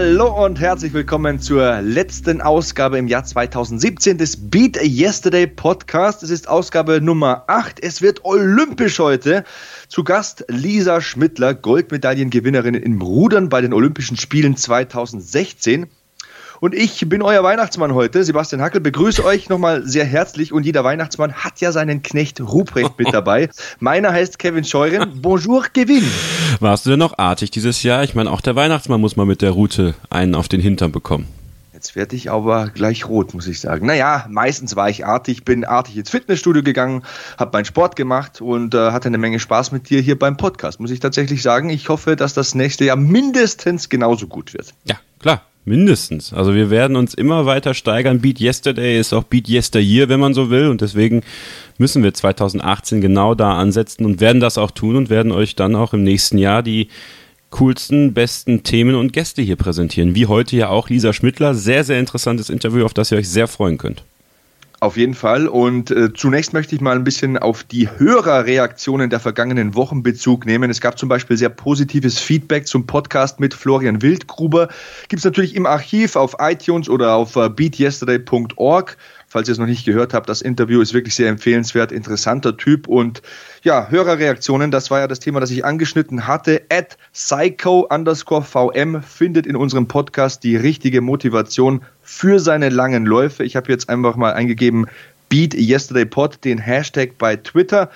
Hallo und herzlich willkommen zur letzten Ausgabe im Jahr 2017 des Beat Yesterday Podcast. Es ist Ausgabe Nummer 8. Es wird olympisch heute. Zu Gast Lisa Schmittler, Goldmedaillengewinnerin im Rudern bei den Olympischen Spielen 2016. Und ich bin euer Weihnachtsmann heute. Sebastian Hackel begrüße euch nochmal sehr herzlich. Und jeder Weihnachtsmann hat ja seinen Knecht Ruprecht mit dabei. Meiner heißt Kevin Scheuren. Bonjour, Kevin. Warst du denn noch artig dieses Jahr? Ich meine, auch der Weihnachtsmann muss mal mit der Route einen auf den Hintern bekommen. Jetzt werde ich aber gleich rot, muss ich sagen. Naja, meistens war ich artig, bin artig ins Fitnessstudio gegangen, habe meinen Sport gemacht und äh, hatte eine Menge Spaß mit dir hier beim Podcast, muss ich tatsächlich sagen. Ich hoffe, dass das nächste Jahr mindestens genauso gut wird. Ja, klar. Mindestens. Also wir werden uns immer weiter steigern. Beat Yesterday ist auch Beat Yesteryear, wenn man so will. Und deswegen müssen wir 2018 genau da ansetzen und werden das auch tun und werden euch dann auch im nächsten Jahr die coolsten, besten Themen und Gäste hier präsentieren. Wie heute ja auch Lisa Schmittler. Sehr, sehr interessantes Interview, auf das ihr euch sehr freuen könnt. Auf jeden Fall. Und äh, zunächst möchte ich mal ein bisschen auf die Hörerreaktionen der vergangenen Wochen Bezug nehmen. Es gab zum Beispiel sehr positives Feedback zum Podcast mit Florian Wildgruber. Gibt es natürlich im Archiv auf iTunes oder auf äh, beatyesterday.org. Falls ihr es noch nicht gehört habt, das Interview ist wirklich sehr empfehlenswert, interessanter Typ und ja, Hörerreaktionen, das war ja das Thema, das ich angeschnitten hatte. At psycho underscore VM findet in unserem Podcast die richtige Motivation für seine langen Läufe. Ich habe jetzt einfach mal eingegeben Beat Yesterday Pod, den Hashtag bei Twitter.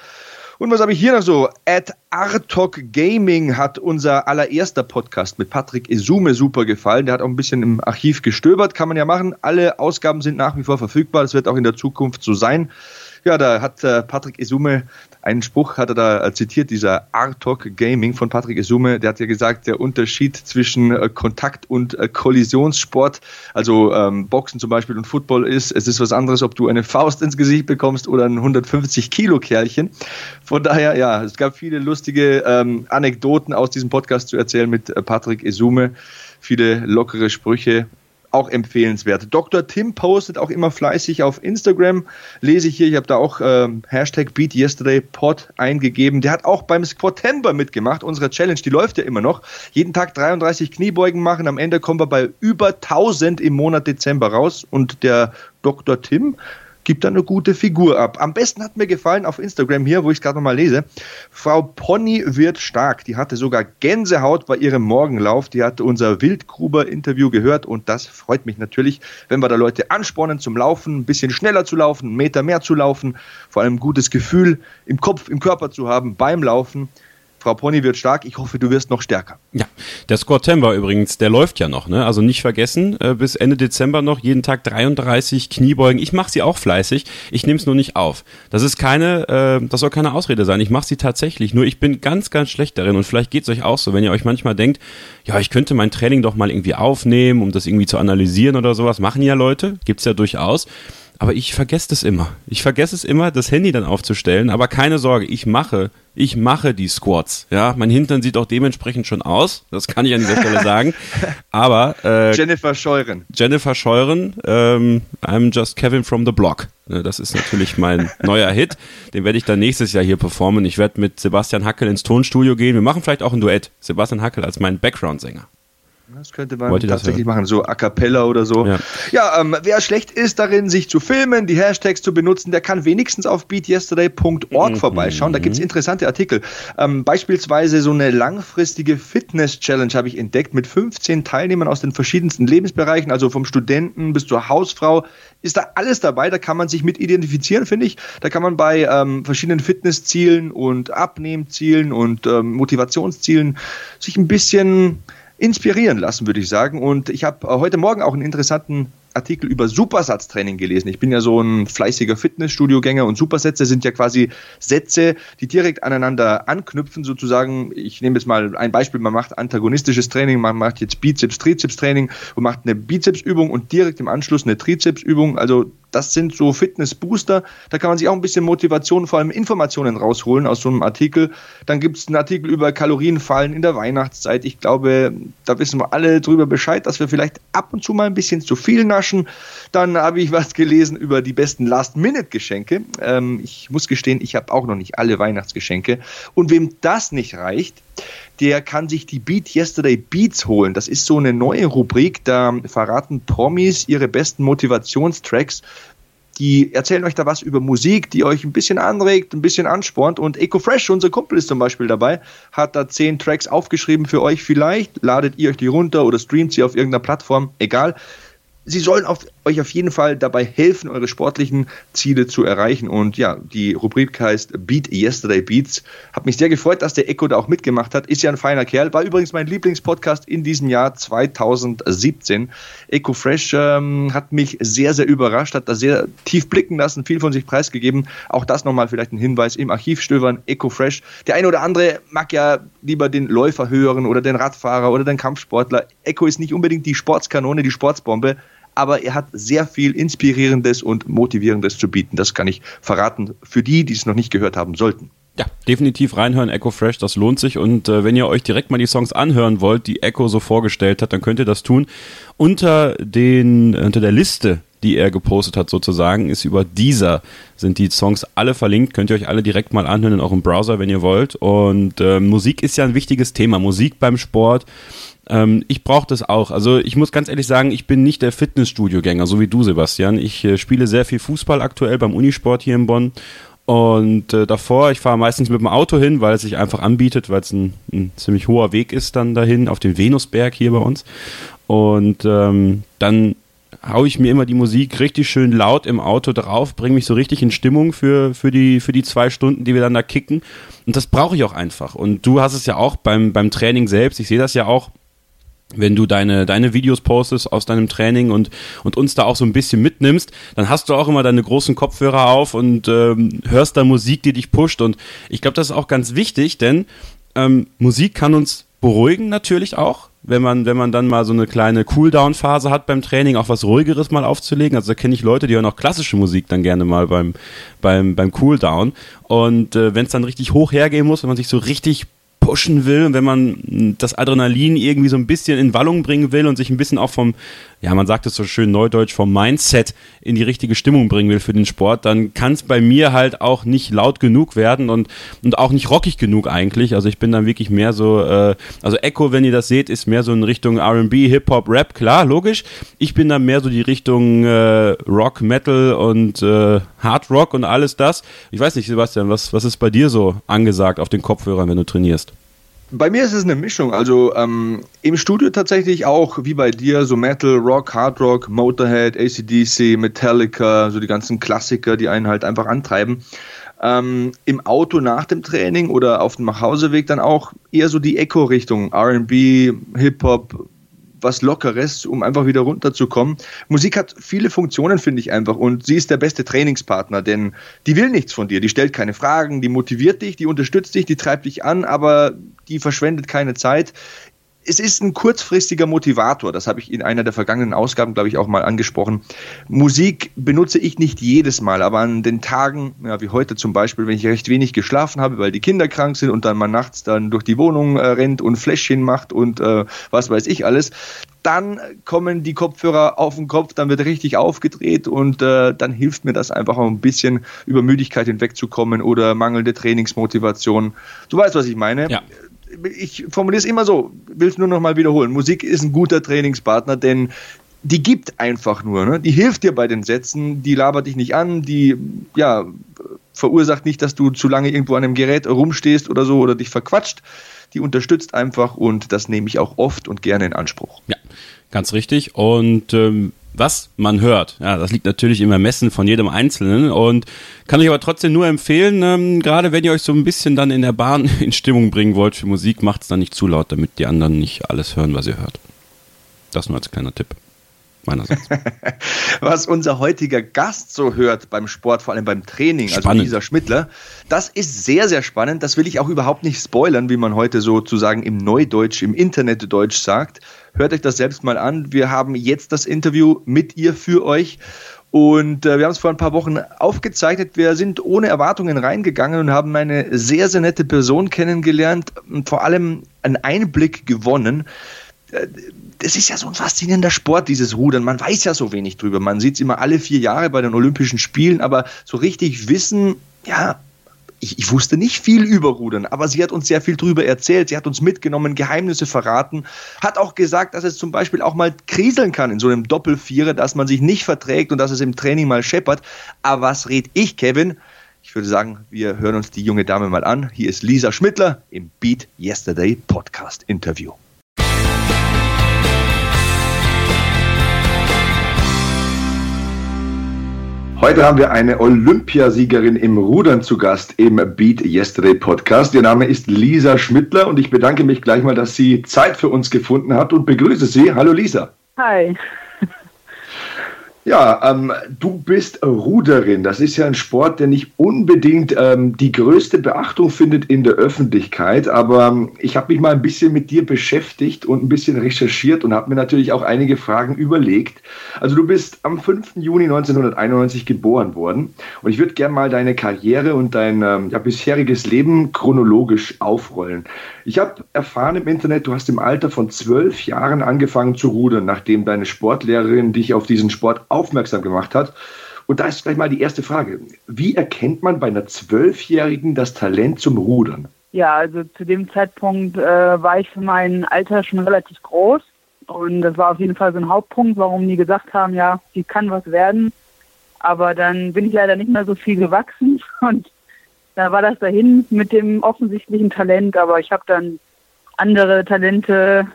Und was habe ich hier noch so? At Artok Gaming hat unser allererster Podcast mit Patrick Esume super gefallen. Der hat auch ein bisschen im Archiv gestöbert, kann man ja machen. Alle Ausgaben sind nach wie vor verfügbar. Das wird auch in der Zukunft so sein. Ja, da hat äh, Patrick Esume einen Spruch, hat er da äh, zitiert, dieser Artok Gaming von Patrick Esume, der hat ja gesagt, der Unterschied zwischen äh, Kontakt- und äh, Kollisionssport, also ähm, Boxen zum Beispiel und Football ist, es ist was anderes, ob du eine Faust ins Gesicht bekommst oder ein 150 Kilo Kerlchen. Von daher, ja, es gab viele lustige ähm, Anekdoten aus diesem Podcast zu erzählen mit äh, Patrick Esume viele lockere Sprüche auch empfehlenswert. Dr. Tim postet auch immer fleißig auf Instagram. Lese ich hier, ich habe da auch ähm, Hashtag BeatYesterdayPod eingegeben. Der hat auch beim Squatember mitgemacht, unsere Challenge, die läuft ja immer noch. Jeden Tag 33 Kniebeugen machen. Am Ende kommen wir bei über 1000 im Monat Dezember raus. Und der Dr. Tim gibt da eine gute Figur ab. Am besten hat mir gefallen auf Instagram hier, wo ich es gerade nochmal lese. Frau Pony wird stark. Die hatte sogar Gänsehaut bei ihrem Morgenlauf. Die hatte unser Wildgruber-Interview gehört und das freut mich natürlich, wenn wir da Leute anspornen zum Laufen, ein bisschen schneller zu laufen, einen Meter mehr zu laufen, vor allem ein gutes Gefühl im Kopf, im Körper zu haben beim Laufen. Frau Pony wird stark. Ich hoffe, du wirst noch stärker. Ja, der Squatember übrigens, der läuft ja noch. Ne? Also nicht vergessen, äh, bis Ende Dezember noch jeden Tag 33 Kniebeugen. Ich mache sie auch fleißig. Ich nehme es nur nicht auf. Das ist keine, äh, das soll keine Ausrede sein. Ich mache sie tatsächlich. Nur ich bin ganz, ganz schlecht darin. Und vielleicht geht es euch auch so, wenn ihr euch manchmal denkt, ja, ich könnte mein Training doch mal irgendwie aufnehmen, um das irgendwie zu analysieren oder sowas. Machen ja Leute, gibt's ja durchaus. Aber ich vergesse das immer. Ich vergesse es immer, das Handy dann aufzustellen. Aber keine Sorge, ich mache, ich mache die Squats. Ja, mein Hintern sieht auch dementsprechend schon aus. Das kann ich an dieser Stelle sagen. Aber äh, Jennifer Scheuren. Jennifer Scheuren, ähm, I'm just Kevin from the Block. Ne, das ist natürlich mein neuer Hit. Den werde ich dann nächstes Jahr hier performen. Ich werde mit Sebastian Hackel ins Tonstudio gehen. Wir machen vielleicht auch ein Duett. Sebastian Hackel als mein Background-Sänger. Das könnte man tatsächlich machen, so a cappella oder so. Ja, ja ähm, wer schlecht ist darin, sich zu filmen, die Hashtags zu benutzen, der kann wenigstens auf beatyesterday.org mhm. vorbeischauen. Da gibt es interessante Artikel. Ähm, beispielsweise so eine langfristige Fitness-Challenge habe ich entdeckt mit 15 Teilnehmern aus den verschiedensten Lebensbereichen, also vom Studenten bis zur Hausfrau. Ist da alles dabei, da kann man sich mit identifizieren, finde ich. Da kann man bei ähm, verschiedenen Fitnesszielen und Abnehmzielen und ähm, Motivationszielen sich ein bisschen inspirieren lassen, würde ich sagen. Und ich habe äh, heute Morgen auch einen interessanten Artikel über Supersatztraining gelesen. Ich bin ja so ein fleißiger Fitnessstudio-Gänger und Supersätze sind ja quasi Sätze, die direkt aneinander anknüpfen, sozusagen. Ich nehme jetzt mal ein Beispiel, man macht antagonistisches Training, man macht jetzt Bizeps, Trizeps-Training und macht eine Bizepsübung und direkt im Anschluss eine Trizepsübung. Also das sind so Fitness-Booster. Da kann man sich auch ein bisschen Motivation, vor allem Informationen rausholen aus so einem Artikel. Dann gibt es einen Artikel über Kalorienfallen in der Weihnachtszeit. Ich glaube, da wissen wir alle drüber Bescheid, dass wir vielleicht ab und zu mal ein bisschen zu viel nach Taschen. Dann habe ich was gelesen über die besten Last-Minute-Geschenke. Ähm, ich muss gestehen, ich habe auch noch nicht alle Weihnachtsgeschenke. Und wem das nicht reicht, der kann sich die Beat Yesterday Beats holen. Das ist so eine neue Rubrik, da verraten Promis ihre besten Motivationstracks die erzählen euch da was über Musik, die euch ein bisschen anregt, ein bisschen anspornt. Und EcoFresh, unser Kumpel ist zum Beispiel dabei, hat da zehn Tracks aufgeschrieben für euch. Vielleicht ladet ihr euch die runter oder streamt sie auf irgendeiner Plattform, egal sie sollen auf, euch auf jeden Fall dabei helfen, eure sportlichen Ziele zu erreichen. Und ja, die Rubrik heißt Beat Yesterday Beats. Hat mich sehr gefreut, dass der Echo da auch mitgemacht hat. Ist ja ein feiner Kerl. War übrigens mein Lieblingspodcast in diesem Jahr 2017. Echo Fresh ähm, hat mich sehr, sehr überrascht, hat da sehr tief blicken lassen, viel von sich preisgegeben. Auch das nochmal vielleicht ein Hinweis im Archiv stöbern. Echo Fresh. Der eine oder andere mag ja lieber den Läufer hören oder den Radfahrer oder den Kampfsportler. Echo ist nicht unbedingt die Sportskanone, die Sportsbombe aber er hat sehr viel Inspirierendes und Motivierendes zu bieten. Das kann ich verraten für die, die es noch nicht gehört haben sollten. Ja, definitiv reinhören, Echo Fresh, das lohnt sich. Und äh, wenn ihr euch direkt mal die Songs anhören wollt, die Echo so vorgestellt hat, dann könnt ihr das tun. Unter, den, unter der Liste, die er gepostet hat, sozusagen, ist über dieser sind die Songs alle verlinkt. Könnt ihr euch alle direkt mal anhören in eurem Browser, wenn ihr wollt. Und äh, Musik ist ja ein wichtiges Thema. Musik beim Sport ähm, ich brauche das auch. Also ich muss ganz ehrlich sagen, ich bin nicht der Fitnessstudio-Gänger, so wie du, Sebastian. Ich äh, spiele sehr viel Fußball aktuell beim Unisport hier in Bonn. Und äh, davor, ich fahre meistens mit dem Auto hin, weil es sich einfach anbietet, weil es ein, ein, ziemlich hoher Weg ist dann dahin auf den Venusberg hier bei uns. Und ähm, dann haue ich mir immer die Musik richtig schön laut im Auto drauf, bringe mich so richtig in Stimmung für, für, die, für die zwei Stunden, die wir dann da kicken. Und das brauche ich auch einfach. Und du hast es ja auch beim, beim Training selbst, ich sehe das ja auch, wenn du deine, deine Videos postest aus deinem Training und, und uns da auch so ein bisschen mitnimmst, dann hast du auch immer deine großen Kopfhörer auf und ähm, hörst da Musik, die dich pusht. Und ich glaube, das ist auch ganz wichtig, denn ähm, Musik kann uns beruhigen natürlich auch, wenn man, wenn man dann mal so eine kleine Cooldown-Phase hat beim Training, auch was ruhigeres mal aufzulegen. Also da kenne ich Leute, die hören auch klassische Musik dann gerne mal beim, beim, beim Cooldown. Und äh, wenn es dann richtig hoch hergehen muss, wenn man sich so richtig pushen will, wenn man das Adrenalin irgendwie so ein bisschen in Wallung bringen will und sich ein bisschen auch vom, ja, man sagt es so schön neudeutsch, vom Mindset in die richtige Stimmung bringen will für den Sport, dann kann es bei mir halt auch nicht laut genug werden und, und auch nicht rockig genug eigentlich. Also ich bin dann wirklich mehr so, äh, also Echo, wenn ihr das seht, ist mehr so in Richtung RB, Hip-Hop, Rap, klar, logisch. Ich bin dann mehr so die Richtung äh, Rock, Metal und äh, Hard Rock und alles das. Ich weiß nicht, Sebastian, was, was ist bei dir so angesagt auf den Kopfhörern, wenn du trainierst? Bei mir ist es eine Mischung. Also ähm, im Studio tatsächlich auch, wie bei dir, so Metal, Rock, Hard Rock, Motorhead, ACDC, Metallica, so die ganzen Klassiker, die einen halt einfach antreiben. Ähm, Im Auto nach dem Training oder auf dem Nachhauseweg dann auch eher so die Echo-Richtung. RB, Hip-Hop, was Lockeres, um einfach wieder runterzukommen. Musik hat viele Funktionen, finde ich einfach. Und sie ist der beste Trainingspartner, denn die will nichts von dir. Die stellt keine Fragen, die motiviert dich, die unterstützt dich, die treibt dich an, aber die verschwendet keine Zeit es ist ein kurzfristiger Motivator. Das habe ich in einer der vergangenen Ausgaben, glaube ich, auch mal angesprochen. Musik benutze ich nicht jedes Mal, aber an den Tagen, ja, wie heute zum Beispiel, wenn ich recht wenig geschlafen habe, weil die Kinder krank sind und dann mal nachts dann durch die Wohnung äh, rennt und Fläschchen macht und äh, was weiß ich alles, dann kommen die Kopfhörer auf den Kopf, dann wird richtig aufgedreht und äh, dann hilft mir das einfach auch ein bisschen über Müdigkeit hinwegzukommen oder mangelnde Trainingsmotivation. Du weißt, was ich meine. Ja ich formuliere es immer so, will es nur noch mal wiederholen. Musik ist ein guter Trainingspartner, denn die gibt einfach nur, ne? die hilft dir bei den Sätzen, die labert dich nicht an, die ja, verursacht nicht, dass du zu lange irgendwo an einem Gerät rumstehst oder so oder dich verquatscht. Die unterstützt einfach und das nehme ich auch oft und gerne in Anspruch. Ja, ganz richtig. Und ähm, was man hört. Ja, das liegt natürlich im Ermessen von jedem Einzelnen und kann ich aber trotzdem nur empfehlen, ähm, gerade wenn ihr euch so ein bisschen dann in der Bahn in Stimmung bringen wollt für Musik, macht es dann nicht zu laut, damit die anderen nicht alles hören, was ihr hört. Das nur als kleiner Tipp. Meinerseits. was unser heutiger Gast so hört beim Sport, vor allem beim Training, also spannend. also dieser Schmittler, das ist sehr, sehr spannend. Das will ich auch überhaupt nicht spoilern, wie man heute sozusagen im Neudeutsch, im Internetdeutsch sagt. Hört euch das selbst mal an. Wir haben jetzt das Interview mit ihr für euch. Und äh, wir haben es vor ein paar Wochen aufgezeichnet. Wir sind ohne Erwartungen reingegangen und haben eine sehr, sehr nette Person kennengelernt und vor allem einen Einblick gewonnen. Äh, das ist ja so ein faszinierender Sport, dieses Rudern. Man weiß ja so wenig drüber. Man sieht es immer alle vier Jahre bei den Olympischen Spielen, aber so richtig wissen, ja, ich, ich, wusste nicht viel über Rudern, aber sie hat uns sehr viel drüber erzählt. Sie hat uns mitgenommen, Geheimnisse verraten, hat auch gesagt, dass es zum Beispiel auch mal kriseln kann in so einem Doppelvierer, dass man sich nicht verträgt und dass es im Training mal scheppert. Aber was red ich, Kevin? Ich würde sagen, wir hören uns die junge Dame mal an. Hier ist Lisa Schmittler im Beat Yesterday Podcast Interview. Heute haben wir eine Olympiasiegerin im Rudern zu Gast im Beat Yesterday Podcast. Ihr Name ist Lisa Schmittler und ich bedanke mich gleich mal, dass sie Zeit für uns gefunden hat und begrüße Sie. Hallo Lisa. Hi. Ja, ähm, du bist Ruderin. Das ist ja ein Sport, der nicht unbedingt ähm, die größte Beachtung findet in der Öffentlichkeit. Aber ähm, ich habe mich mal ein bisschen mit dir beschäftigt und ein bisschen recherchiert und habe mir natürlich auch einige Fragen überlegt. Also du bist am 5. Juni 1991 geboren worden. Und ich würde gerne mal deine Karriere und dein ähm, ja, bisheriges Leben chronologisch aufrollen. Ich habe erfahren im Internet, du hast im Alter von zwölf Jahren angefangen zu rudern, nachdem deine Sportlehrerin dich auf diesen Sport aufmerksam gemacht hat. Und da ist gleich mal die erste Frage. Wie erkennt man bei einer Zwölfjährigen das Talent zum Rudern? Ja, also zu dem Zeitpunkt äh, war ich für mein Alter schon relativ groß. Und das war auf jeden Fall so ein Hauptpunkt, warum die gesagt haben, ja, die kann was werden. Aber dann bin ich leider nicht mehr so viel gewachsen und da war das dahin mit dem offensichtlichen Talent. Aber ich habe dann andere Talente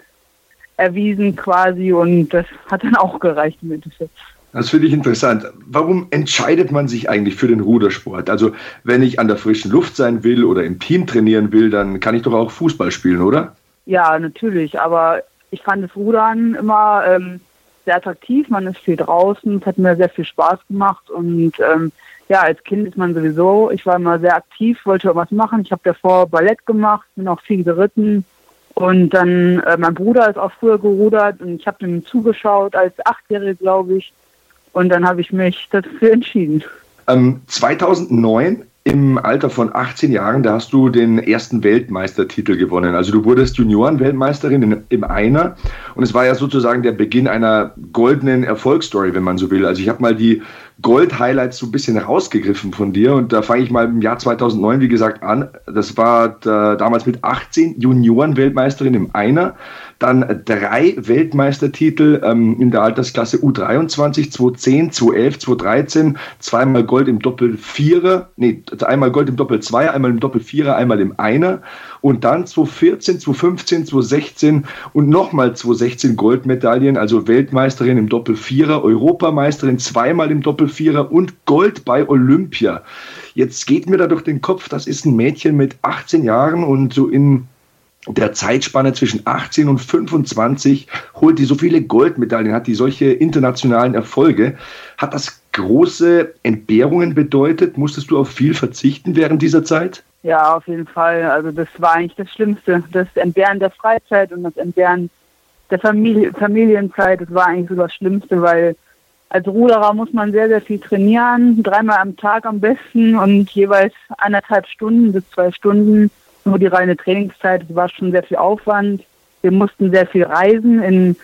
erwiesen quasi und das hat dann auch gereicht im Endeffekt. Das finde ich interessant. Warum entscheidet man sich eigentlich für den Rudersport? Also wenn ich an der frischen Luft sein will oder im Team trainieren will, dann kann ich doch auch Fußball spielen, oder? Ja, natürlich. Aber ich fand das Rudern immer ähm, sehr attraktiv. Man ist viel draußen. Es hat mir sehr viel Spaß gemacht. Und ähm, ja, als Kind ist man sowieso, ich war immer sehr aktiv, wollte irgendwas machen. Ich habe davor Ballett gemacht, bin auch viel geritten. Und dann, äh, mein Bruder ist auch früher gerudert und ich habe dem zugeschaut als Achtjährige, glaube ich. Und dann habe ich mich dafür entschieden. Ähm, 2009 im Alter von 18 Jahren, da hast du den ersten Weltmeistertitel gewonnen. Also du wurdest Junioren-Weltmeisterin im Einer und es war ja sozusagen der Beginn einer goldenen Erfolgsstory, wenn man so will. Also ich habe mal die Gold-Highlights so ein bisschen rausgegriffen von dir und da fange ich mal im Jahr 2009, wie gesagt, an. Das war da, damals mit 18 Junioren-Weltmeisterin im Einer dann drei Weltmeistertitel ähm, in der Altersklasse U23, 2010, 2011, 2013, zweimal Gold im Doppel-Vierer, nee, einmal Gold im Doppel-Zweier, einmal im Doppel-Vierer, einmal im Einer und dann 2014, 2015, 2016 und nochmal 2016 Goldmedaillen, also Weltmeisterin im Doppel-Vierer, Europameisterin zweimal im Doppel-Vierer und Gold bei Olympia. Jetzt geht mir da durch den Kopf, das ist ein Mädchen mit 18 Jahren und so in der Zeitspanne zwischen 18 und 25 holt die so viele Goldmedaillen, hat die solche internationalen Erfolge. Hat das große Entbehrungen bedeutet? Musstest du auf viel verzichten während dieser Zeit? Ja, auf jeden Fall. Also das war eigentlich das Schlimmste. Das Entbehren der Freizeit und das Entbehren der Familie, Familienzeit, das war eigentlich so das Schlimmste, weil als Ruderer muss man sehr, sehr viel trainieren, dreimal am Tag am besten und jeweils eineinhalb Stunden bis zwei Stunden nur die reine Trainingszeit, es war schon sehr viel Aufwand. Wir mussten sehr viel reisen in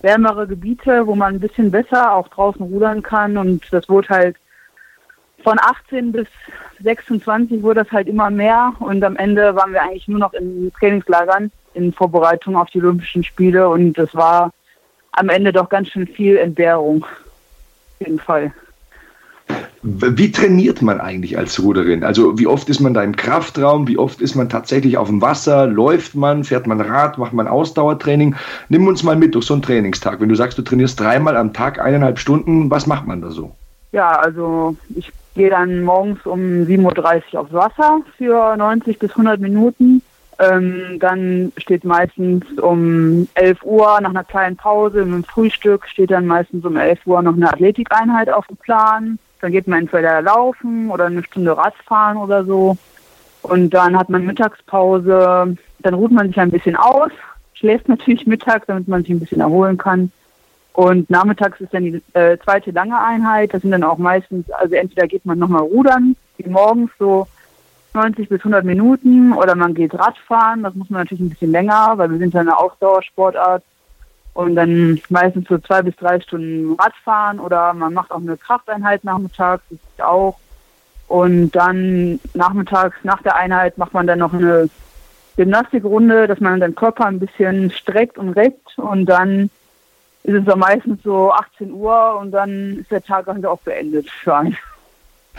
wärmere Gebiete, wo man ein bisschen besser auch draußen rudern kann. Und das wurde halt von 18 bis 26 wurde das halt immer mehr. Und am Ende waren wir eigentlich nur noch in Trainingslagern in Vorbereitung auf die Olympischen Spiele. Und das war am Ende doch ganz schön viel Entbehrung. Auf jeden Fall. Wie trainiert man eigentlich als Ruderin? Also wie oft ist man da im Kraftraum? Wie oft ist man tatsächlich auf dem Wasser? Läuft man? Fährt man Rad? Macht man Ausdauertraining? Nimm uns mal mit durch so einen Trainingstag. Wenn du sagst, du trainierst dreimal am Tag eineinhalb Stunden, was macht man da so? Ja, also ich gehe dann morgens um 7.30 Uhr aufs Wasser für 90 bis 100 Minuten. Ähm, dann steht meistens um 11 Uhr nach einer kleinen Pause mit dem Frühstück steht dann meistens um 11 Uhr noch eine Athletikeinheit auf dem Plan. Dann geht man entweder laufen oder eine Stunde Radfahren oder so. Und dann hat man Mittagspause. Dann ruht man sich ein bisschen aus, schläft natürlich mittags, damit man sich ein bisschen erholen kann. Und nachmittags ist dann die äh, zweite lange Einheit. Das sind dann auch meistens, also entweder geht man nochmal rudern, wie morgens so 90 bis 100 Minuten, oder man geht Radfahren. Das muss man natürlich ein bisschen länger, weil wir sind ja eine Ausdauersportart und dann meistens so zwei bis drei Stunden Radfahren oder man macht auch eine Krafteinheit nachmittags, das ist auch. Und dann nachmittags nach der Einheit macht man dann noch eine Gymnastikrunde, dass man den Körper ein bisschen streckt und reckt und dann ist es dann meistens so 18 Uhr und dann ist der Tag halt auch beendet für einen.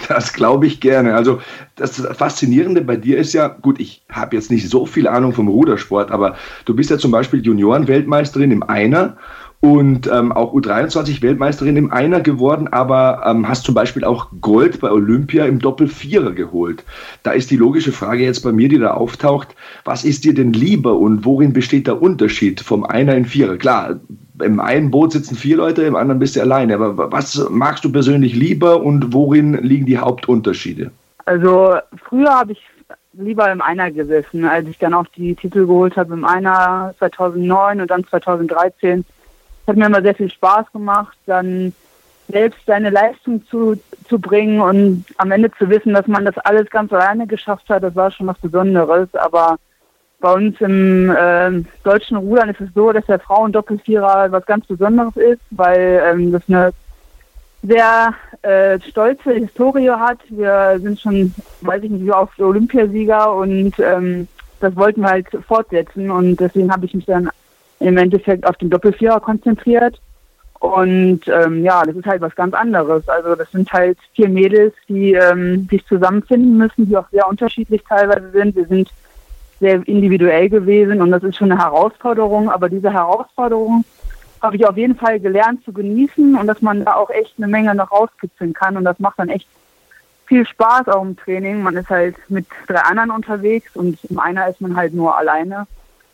Das glaube ich gerne. Also das Faszinierende bei dir ist ja, gut, ich habe jetzt nicht so viel Ahnung vom Rudersport, aber du bist ja zum Beispiel Junioren-Weltmeisterin im Einer und ähm, auch U23-Weltmeisterin im Einer geworden, aber ähm, hast zum Beispiel auch Gold bei Olympia im Doppel-Vierer geholt. Da ist die logische Frage jetzt bei mir, die da auftaucht, was ist dir denn lieber und worin besteht der Unterschied vom Einer in Vierer? Klar, im einen Boot sitzen vier Leute, im anderen bist du alleine. Aber was magst du persönlich lieber und worin liegen die Hauptunterschiede? Also früher habe ich lieber im Einer gesessen, als ich dann auch die Titel geholt habe im Einer 2009 und dann 2013 hat mir immer sehr viel Spaß gemacht, dann selbst seine Leistung zu, zu bringen und am Ende zu wissen, dass man das alles ganz alleine geschafft hat, das war schon was Besonderes. Aber bei uns im äh, deutschen Rudern ist es so, dass der Frauen-Doppelvierer was ganz Besonderes ist, weil ähm, das eine sehr äh, stolze Historie hat. Wir sind schon, weiß ich nicht, wie oft Olympiasieger und ähm, das wollten wir halt fortsetzen und deswegen habe ich mich dann im Endeffekt auf den Doppelvierer konzentriert. Und ähm, ja, das ist halt was ganz anderes. Also das sind halt vier Mädels, die ähm, sich zusammenfinden müssen, die auch sehr unterschiedlich teilweise sind. Wir sind sehr individuell gewesen und das ist schon eine Herausforderung. Aber diese Herausforderung habe ich auf jeden Fall gelernt zu genießen und dass man da auch echt eine Menge noch rauskitzeln kann. Und das macht dann echt viel Spaß auch im Training. Man ist halt mit drei anderen unterwegs und im einer ist man halt nur alleine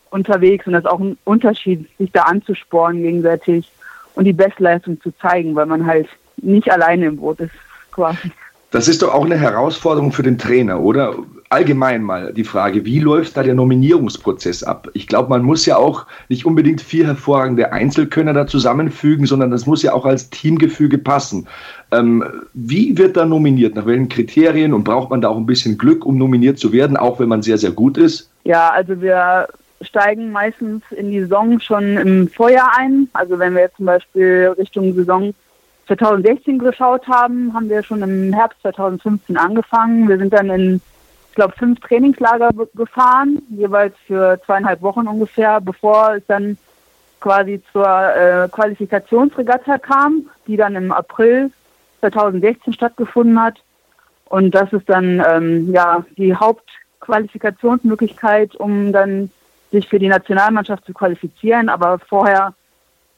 unterwegs und das ist auch ein Unterschied, sich da anzusporen gegenseitig und die Bestleistung zu zeigen, weil man halt nicht alleine im Boot ist quasi. Das ist doch auch eine Herausforderung für den Trainer, oder? Allgemein mal die Frage, wie läuft da der Nominierungsprozess ab? Ich glaube, man muss ja auch nicht unbedingt vier hervorragende Einzelkönner da zusammenfügen, sondern das muss ja auch als Teamgefüge passen. Ähm, wie wird da nominiert? Nach welchen Kriterien? Und braucht man da auch ein bisschen Glück, um nominiert zu werden, auch wenn man sehr, sehr gut ist? Ja, also wir steigen meistens in die Saison schon im Vorjahr ein. Also wenn wir jetzt zum Beispiel Richtung Saison 2016 geschaut haben, haben wir schon im Herbst 2015 angefangen. Wir sind dann in, ich glaube, fünf Trainingslager gefahren, jeweils für zweieinhalb Wochen ungefähr, bevor es dann quasi zur äh, Qualifikationsregatta kam, die dann im April 2016 stattgefunden hat. Und das ist dann ähm, ja die Hauptqualifikationsmöglichkeit, um dann sich für die Nationalmannschaft zu qualifizieren. Aber vorher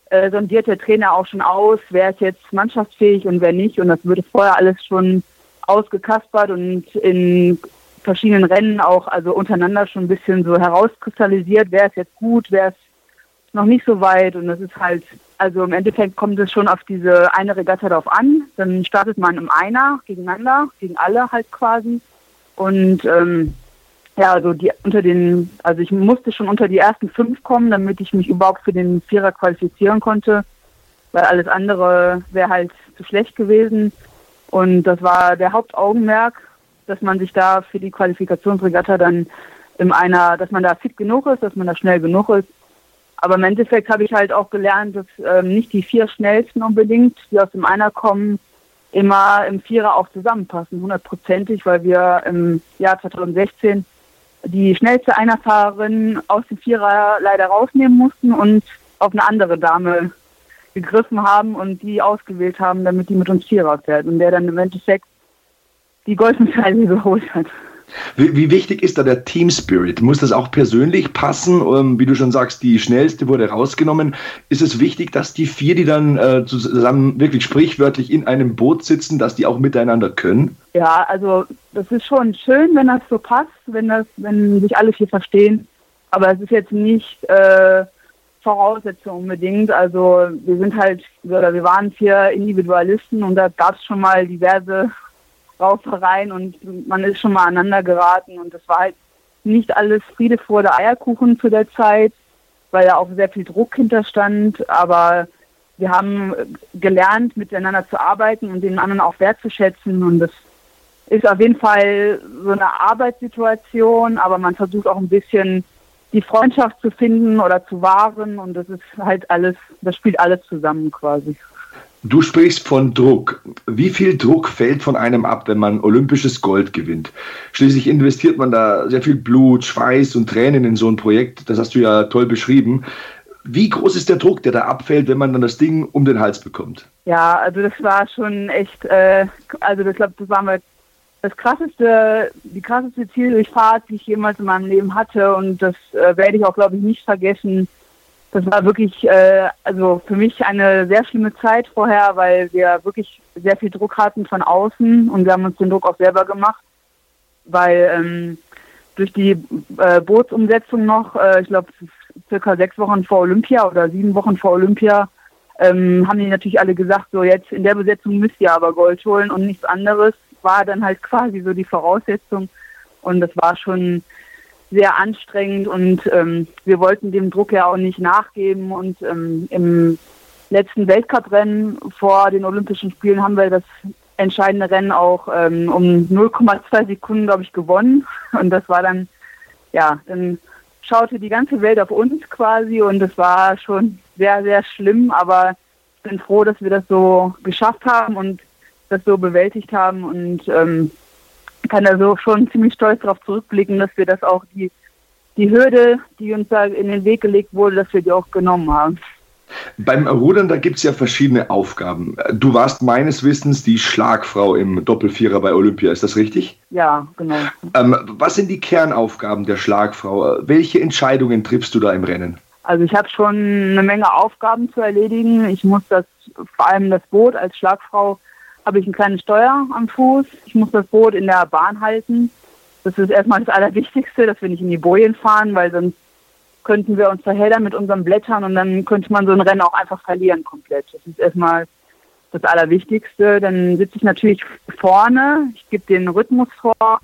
äh, sondiert der Trainer auch schon aus, wer ist jetzt mannschaftsfähig und wer nicht. Und das würde vorher alles schon ausgekaspert und in verschiedenen Rennen auch, also untereinander schon ein bisschen so herauskristallisiert, wer ist jetzt gut, wer ist noch nicht so weit. Und das ist halt, also im Endeffekt kommt es schon auf diese eine Regatta darauf an. Dann startet man im Einer gegeneinander, gegen alle halt quasi. Und ähm, ja, also die unter den, also ich musste schon unter die ersten fünf kommen, damit ich mich überhaupt für den Vierer qualifizieren konnte, weil alles andere wäre halt zu schlecht gewesen. Und das war der Hauptaugenmerk, dass man sich da für die Qualifikationsregatta dann im einer, dass man da fit genug ist, dass man da schnell genug ist. Aber im Endeffekt habe ich halt auch gelernt, dass ähm, nicht die vier schnellsten unbedingt, die aus dem Einer kommen, immer im Vierer auch zusammenpassen, hundertprozentig, weil wir im Jahr 2016 die schnellste Einerfahrerin aus dem Vierer leider rausnehmen mussten und auf eine andere Dame gegriffen haben und die ausgewählt haben, damit die mit uns Vierer fährt und der dann im Endeffekt die Goldmedaille geholt hat. Wie, wie, wichtig ist da der Team Spirit? Muss das auch persönlich passen? Ähm, wie du schon sagst, die schnellste wurde rausgenommen. Ist es wichtig, dass die vier, die dann äh, zusammen wirklich sprichwörtlich in einem Boot sitzen, dass die auch miteinander können? Ja, also das ist schon schön, wenn das so passt, wenn das, wenn sich alle vier verstehen. Aber es ist jetzt nicht äh, Voraussetzung unbedingt. Also wir sind halt, oder wir waren vier Individualisten und da gab es schon mal diverse Raufereien und man ist schon mal aneinander geraten und das war halt nicht alles Friede vor der Eierkuchen zu der Zeit, weil da auch sehr viel Druck hinterstand, aber wir haben gelernt, miteinander zu arbeiten und den anderen auch wertzuschätzen und das ist auf jeden Fall so eine Arbeitssituation, aber man versucht auch ein bisschen die Freundschaft zu finden oder zu wahren und das ist halt alles, das spielt alles zusammen quasi. Du sprichst von Druck. Wie viel Druck fällt von einem ab, wenn man olympisches Gold gewinnt? Schließlich investiert man da sehr viel Blut, Schweiß und Tränen in so ein Projekt. Das hast du ja toll beschrieben. Wie groß ist der Druck, der da abfällt, wenn man dann das Ding um den Hals bekommt? Ja, also das war schon echt, äh, also ich glaube, das war mal das krasseste, die krasseste Zieldurchfahrt, die ich jemals in meinem Leben hatte und das äh, werde ich auch, glaube ich, nicht vergessen das war wirklich, äh, also für mich eine sehr schlimme Zeit vorher, weil wir wirklich sehr viel Druck hatten von außen und wir haben uns den Druck auch selber gemacht, weil ähm, durch die äh, Bootsumsetzung noch, äh, ich glaube circa sechs Wochen vor Olympia oder sieben Wochen vor Olympia, ähm, haben die natürlich alle gesagt, so jetzt in der Besetzung müsst ihr aber Gold holen und nichts anderes, war dann halt quasi so die Voraussetzung und das war schon sehr anstrengend und ähm, wir wollten dem Druck ja auch nicht nachgeben und ähm, im letzten Weltcuprennen vor den Olympischen Spielen haben wir das entscheidende Rennen auch ähm, um 0,2 Sekunden, glaube ich, gewonnen. Und das war dann, ja, dann schaute die ganze Welt auf uns quasi und es war schon sehr, sehr schlimm, aber ich bin froh, dass wir das so geschafft haben und das so bewältigt haben und ähm, kann da so schon ziemlich stolz darauf zurückblicken, dass wir das auch die, die Hürde, die uns da in den Weg gelegt wurde, dass wir die auch genommen haben. Beim Rudern, da gibt es ja verschiedene Aufgaben. Du warst meines Wissens die Schlagfrau im Doppelvierer bei Olympia, ist das richtig? Ja, genau. Ähm, was sind die Kernaufgaben der Schlagfrau? Welche Entscheidungen triffst du da im Rennen? Also ich habe schon eine Menge Aufgaben zu erledigen. Ich muss das vor allem das Boot als Schlagfrau habe ich ein kleines Steuer am Fuß. Ich muss das Boot in der Bahn halten. Das ist erstmal das Allerwichtigste, dass wir nicht in die Bojen fahren, weil sonst könnten wir uns verheddern mit unseren Blättern und dann könnte man so ein Rennen auch einfach verlieren komplett. Das ist erstmal das Allerwichtigste. Dann sitze ich natürlich vorne, ich gebe den Rhythmus vor,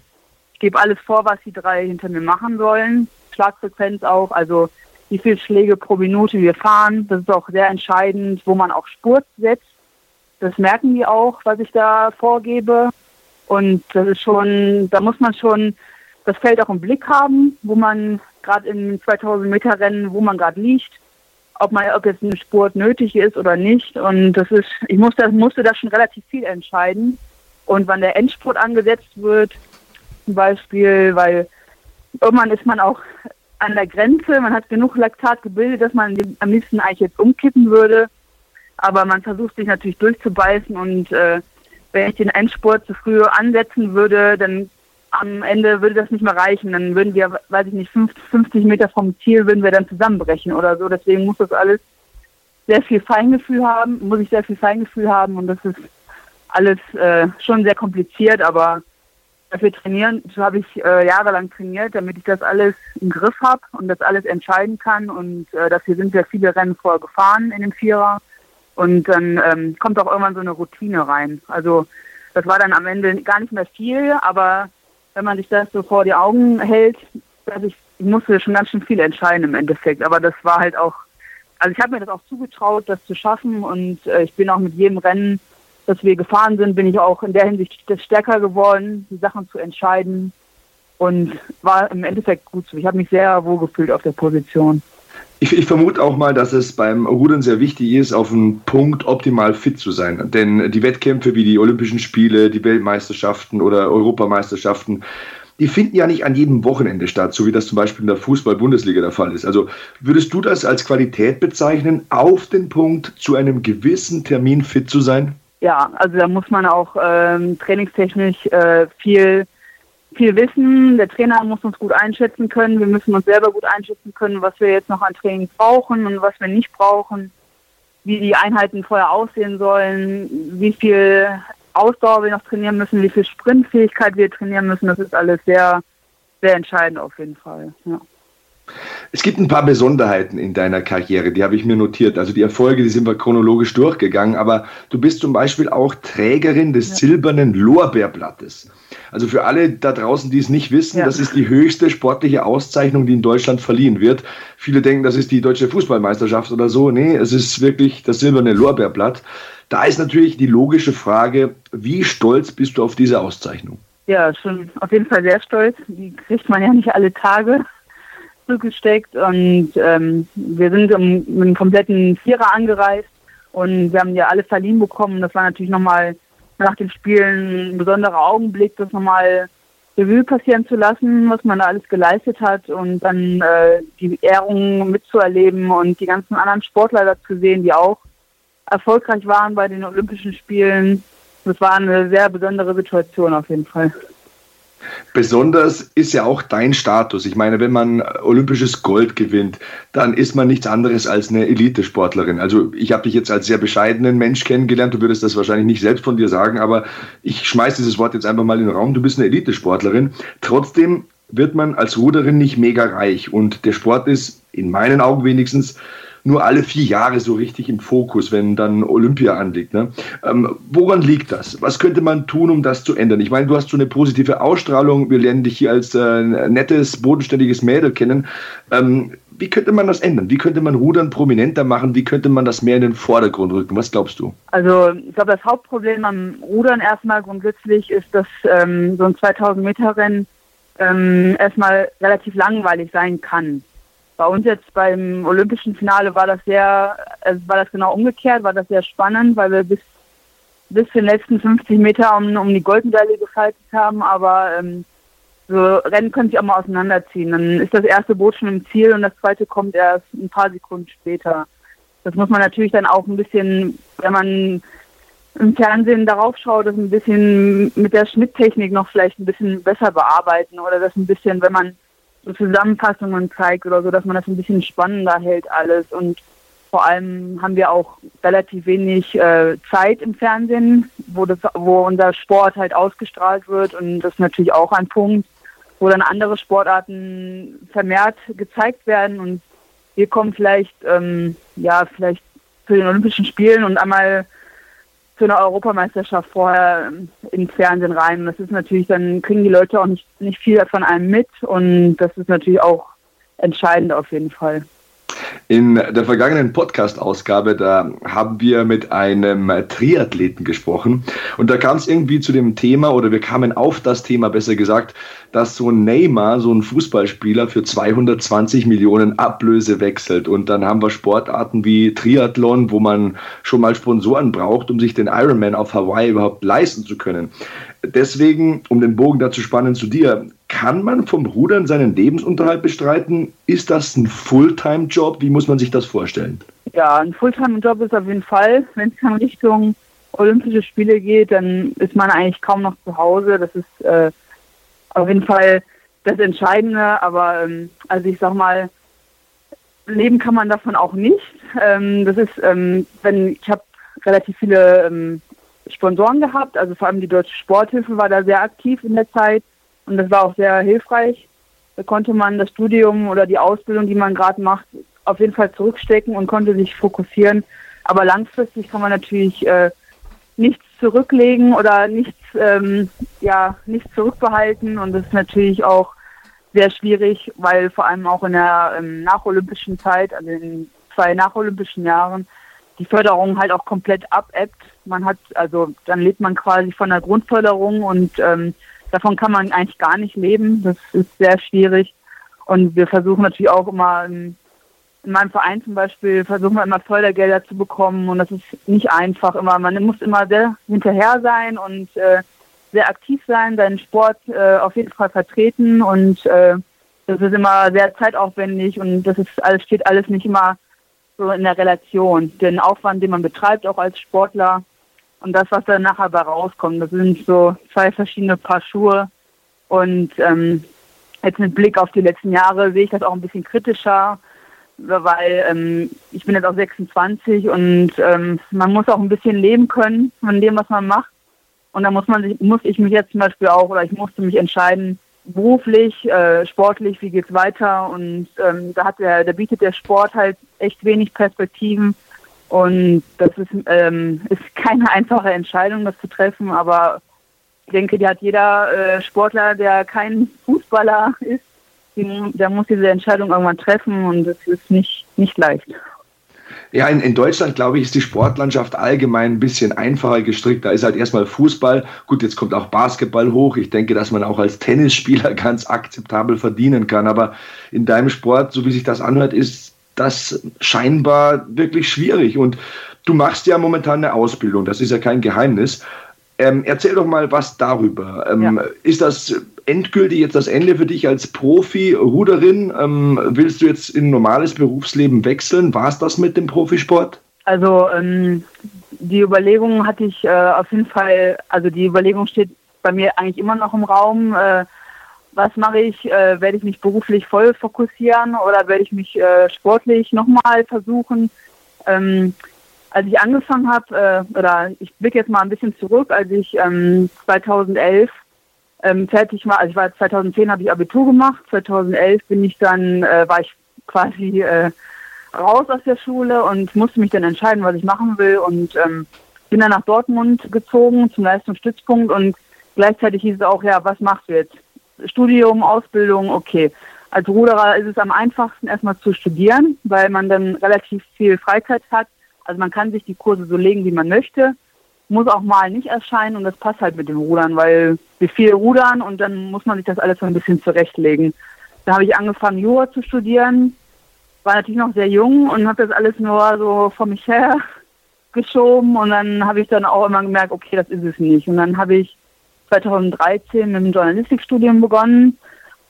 ich gebe alles vor, was die drei hinter mir machen sollen. Schlagfrequenz auch, also wie viele Schläge pro Minute wir fahren. Das ist auch sehr entscheidend, wo man auch Spurt setzt. Das merken die auch, was ich da vorgebe. Und das ist schon, da muss man schon das Feld auch im Blick haben, wo man gerade in 2000 Meter Rennen, wo man gerade liegt, ob man, ob jetzt ein Spurt nötig ist oder nicht. Und das ist, ich musste, musste da schon relativ viel entscheiden. Und wann der Endspurt angesetzt wird, zum Beispiel, weil irgendwann ist man auch an der Grenze, man hat genug Laktat gebildet, dass man am liebsten eigentlich jetzt umkippen würde. Aber man versucht sich natürlich durchzubeißen und äh, wenn ich den Endspurt zu früh ansetzen würde, dann am Ende würde das nicht mehr reichen. Dann würden wir, weiß ich nicht, 50 Meter vom Ziel würden wir dann zusammenbrechen oder so. Deswegen muss das alles sehr viel Feingefühl haben, muss ich sehr viel Feingefühl haben und das ist alles äh, schon sehr kompliziert, aber dafür trainieren, so habe ich äh, jahrelang trainiert, damit ich das alles im Griff habe und das alles entscheiden kann und äh, dafür sind wir viele Rennen vorher gefahren in dem Vierer und dann ähm, kommt auch irgendwann so eine Routine rein. Also das war dann am Ende gar nicht mehr viel, aber wenn man sich das so vor die Augen hält, dass ich, ich musste schon ganz schön viel entscheiden im Endeffekt. Aber das war halt auch, also ich habe mir das auch zugetraut, das zu schaffen und äh, ich bin auch mit jedem Rennen, das wir gefahren sind, bin ich auch in der Hinsicht stärker geworden, die Sachen zu entscheiden und war im Endeffekt gut so. Ich habe mich sehr wohl gefühlt auf der Position. Ich, ich, vermute auch mal, dass es beim Rudern sehr wichtig ist, auf einen Punkt optimal fit zu sein. Denn die Wettkämpfe wie die Olympischen Spiele, die Weltmeisterschaften oder Europameisterschaften, die finden ja nicht an jedem Wochenende statt, so wie das zum Beispiel in der Fußball-Bundesliga der Fall ist. Also würdest du das als Qualität bezeichnen, auf den Punkt zu einem gewissen Termin fit zu sein? Ja, also da muss man auch ähm, trainingstechnisch äh, viel viel wissen. Der Trainer muss uns gut einschätzen können. Wir müssen uns selber gut einschätzen können, was wir jetzt noch an Training brauchen und was wir nicht brauchen, wie die Einheiten vorher aussehen sollen, wie viel Ausdauer wir noch trainieren müssen, wie viel Sprintfähigkeit wir trainieren müssen. Das ist alles sehr, sehr entscheidend auf jeden Fall. Ja. Es gibt ein paar Besonderheiten in deiner Karriere, die habe ich mir notiert. Also die Erfolge, die sind wir chronologisch durchgegangen, aber du bist zum Beispiel auch Trägerin des ja. silbernen Lorbeerblattes. Also für alle da draußen, die es nicht wissen, ja. das ist die höchste sportliche Auszeichnung, die in Deutschland verliehen wird. Viele denken, das ist die deutsche Fußballmeisterschaft oder so. Nee, es ist wirklich das silberne Lorbeerblatt. Da ist natürlich die logische Frage, wie stolz bist du auf diese Auszeichnung? Ja, schon auf jeden Fall sehr stolz. Die kriegt man ja nicht alle Tage zugesteckt und ähm, wir sind mit einem kompletten Vierer angereist Und wir haben ja alle verliehen bekommen. Das war natürlich nochmal nach den Spielen ein besonderer Augenblick, das nochmal Revue passieren zu lassen, was man da alles geleistet hat und dann äh, die Ehrungen mitzuerleben und die ganzen anderen Sportler da zu sehen, die auch erfolgreich waren bei den Olympischen Spielen. Das war eine sehr besondere Situation auf jeden Fall. Besonders ist ja auch dein Status. Ich meine, wenn man olympisches Gold gewinnt, dann ist man nichts anderes als eine Elitesportlerin. Also ich habe dich jetzt als sehr bescheidenen Mensch kennengelernt. Du würdest das wahrscheinlich nicht selbst von dir sagen, aber ich schmeiße dieses Wort jetzt einfach mal in den Raum. Du bist eine Elitesportlerin. Trotzdem wird man als Ruderin nicht mega reich. Und der Sport ist, in meinen Augen wenigstens, nur alle vier Jahre so richtig im Fokus, wenn dann Olympia anliegt. Ne? Ähm, woran liegt das? Was könnte man tun, um das zu ändern? Ich meine, du hast so eine positive Ausstrahlung. Wir lernen dich hier als äh, nettes, bodenständiges Mädel kennen. Ähm, wie könnte man das ändern? Wie könnte man Rudern prominenter machen? Wie könnte man das mehr in den Vordergrund rücken? Was glaubst du? Also ich glaube, das Hauptproblem am Rudern erstmal grundsätzlich ist, dass ähm, so ein 2000 Meter Rennen ähm, erstmal relativ langweilig sein kann. Bei uns jetzt beim olympischen Finale war das sehr, also war das genau umgekehrt, war das sehr spannend, weil wir bis bis den letzten 50 Meter um, um die Goldmedaille gefaltet haben, aber ähm, so Rennen können sich auch mal auseinanderziehen. Dann ist das erste Boot schon im Ziel und das zweite kommt erst ein paar Sekunden später. Das muss man natürlich dann auch ein bisschen, wenn man im Fernsehen darauf schaut, das ein bisschen mit der Schnitttechnik noch vielleicht ein bisschen besser bearbeiten oder das ein bisschen, wenn man so Zusammenfassungen zeigt oder so, dass man das ein bisschen spannender hält alles. Und vor allem haben wir auch relativ wenig äh, Zeit im Fernsehen, wo, das, wo unser Sport halt ausgestrahlt wird. Und das ist natürlich auch ein Punkt, wo dann andere Sportarten vermehrt gezeigt werden. Und wir kommen vielleicht, ähm, ja, vielleicht zu den Olympischen Spielen und einmal für eine Europameisterschaft vorher ins Fernsehen rein. das ist natürlich, dann kriegen die Leute auch nicht, nicht viel von einem mit und das ist natürlich auch entscheidend auf jeden Fall. In der vergangenen Podcast-Ausgabe, da haben wir mit einem Triathleten gesprochen und da kam es irgendwie zu dem Thema oder wir kamen auf das Thema, besser gesagt, dass so ein Neymar, so ein Fußballspieler für 220 Millionen Ablöse wechselt und dann haben wir Sportarten wie Triathlon, wo man schon mal Sponsoren braucht, um sich den Ironman auf Hawaii überhaupt leisten zu können. Deswegen, um den Bogen dazu spannen zu dir, kann man vom Rudern seinen Lebensunterhalt bestreiten? Ist das ein Fulltime-Job? Wie muss man sich das vorstellen? Ja, ein Fulltime-Job ist auf jeden Fall. Wenn es in Richtung Olympische Spiele geht, dann ist man eigentlich kaum noch zu Hause. Das ist äh, auf jeden Fall das Entscheidende. Aber ähm, also ich sag mal, leben kann man davon auch nicht. Ähm, das ist, ähm, wenn ich habe relativ viele ähm, Sponsoren gehabt, also vor allem die Deutsche Sporthilfe war da sehr aktiv in der Zeit. Und das war auch sehr hilfreich. Da konnte man das Studium oder die Ausbildung, die man gerade macht, auf jeden Fall zurückstecken und konnte sich fokussieren. Aber langfristig kann man natürlich äh, nichts zurücklegen oder nichts, ähm, ja, nichts zurückbehalten. Und das ist natürlich auch sehr schwierig, weil vor allem auch in der ähm, nacholympischen Zeit, also in zwei nacholympischen Jahren, die Förderung halt auch komplett abebbt. Man hat, also dann lebt man quasi von der Grundförderung und ähm, Davon kann man eigentlich gar nicht leben. Das ist sehr schwierig. Und wir versuchen natürlich auch immer, in, in meinem Verein zum Beispiel, versuchen wir immer Fördergelder zu bekommen. Und das ist nicht einfach immer. Man muss immer sehr hinterher sein und äh, sehr aktiv sein, seinen Sport äh, auf jeden Fall vertreten. Und äh, das ist immer sehr zeitaufwendig und das ist alles, steht alles nicht immer so in der Relation. Den Aufwand, den man betreibt, auch als Sportler, und das, was dann nachher bei rauskommt. Das sind so zwei verschiedene Paar Schuhe. Und ähm, jetzt mit Blick auf die letzten Jahre sehe ich das auch ein bisschen kritischer, weil ähm, ich bin jetzt auch 26 und ähm, man muss auch ein bisschen leben können von dem, was man macht. Und da muss man sich, muss ich mich jetzt zum Beispiel auch, oder ich musste mich entscheiden, beruflich, äh, sportlich, wie geht's weiter? Und ähm, da hat der, da bietet der Sport halt echt wenig Perspektiven. Und das ist, ähm, ist keine einfache Entscheidung, das zu treffen, aber ich denke, die hat jeder äh, Sportler, der kein Fußballer ist, der muss diese Entscheidung irgendwann treffen und es ist nicht, nicht leicht. Ja, in, in, Deutschland, glaube ich, ist die Sportlandschaft allgemein ein bisschen einfacher gestrickt. Da ist halt erstmal Fußball. Gut, jetzt kommt auch Basketball hoch. Ich denke, dass man auch als Tennisspieler ganz akzeptabel verdienen kann. Aber in deinem Sport, so wie sich das anhört, ist das scheinbar wirklich schwierig. Und Du machst ja momentan eine Ausbildung, das ist ja kein Geheimnis. Ähm, erzähl doch mal was darüber. Ähm, ja. Ist das endgültig jetzt das Ende für dich als Profi-Ruderin? Ähm, willst du jetzt in ein normales Berufsleben wechseln? War es das mit dem Profisport? Also ähm, die Überlegung hatte ich äh, auf jeden Fall, also die Überlegung steht bei mir eigentlich immer noch im Raum. Äh, was mache ich? Äh, werde ich mich beruflich voll fokussieren oder werde ich mich äh, sportlich nochmal versuchen? Ähm, als ich angefangen habe, äh, oder ich blicke jetzt mal ein bisschen zurück, als ich ähm, 2011 ähm, fertig war, also ich war 2010 habe ich Abitur gemacht, 2011 bin ich dann, äh, war ich quasi äh, raus aus der Schule und musste mich dann entscheiden, was ich machen will und ähm, bin dann nach Dortmund gezogen zum Leistungsstützpunkt und gleichzeitig hieß es auch, ja, was machst du jetzt? Studium, Ausbildung, okay. Als Ruderer ist es am einfachsten erstmal zu studieren, weil man dann relativ viel Freizeit hat. Also man kann sich die Kurse so legen, wie man möchte, muss auch mal nicht erscheinen und das passt halt mit dem Rudern, weil wir viel rudern und dann muss man sich das alles so ein bisschen zurechtlegen. Da habe ich angefangen, Jura zu studieren, war natürlich noch sehr jung und habe das alles nur so vor mich her geschoben und dann habe ich dann auch immer gemerkt, okay, das ist es nicht. Und dann habe ich 2013 mit dem Journalistikstudium begonnen,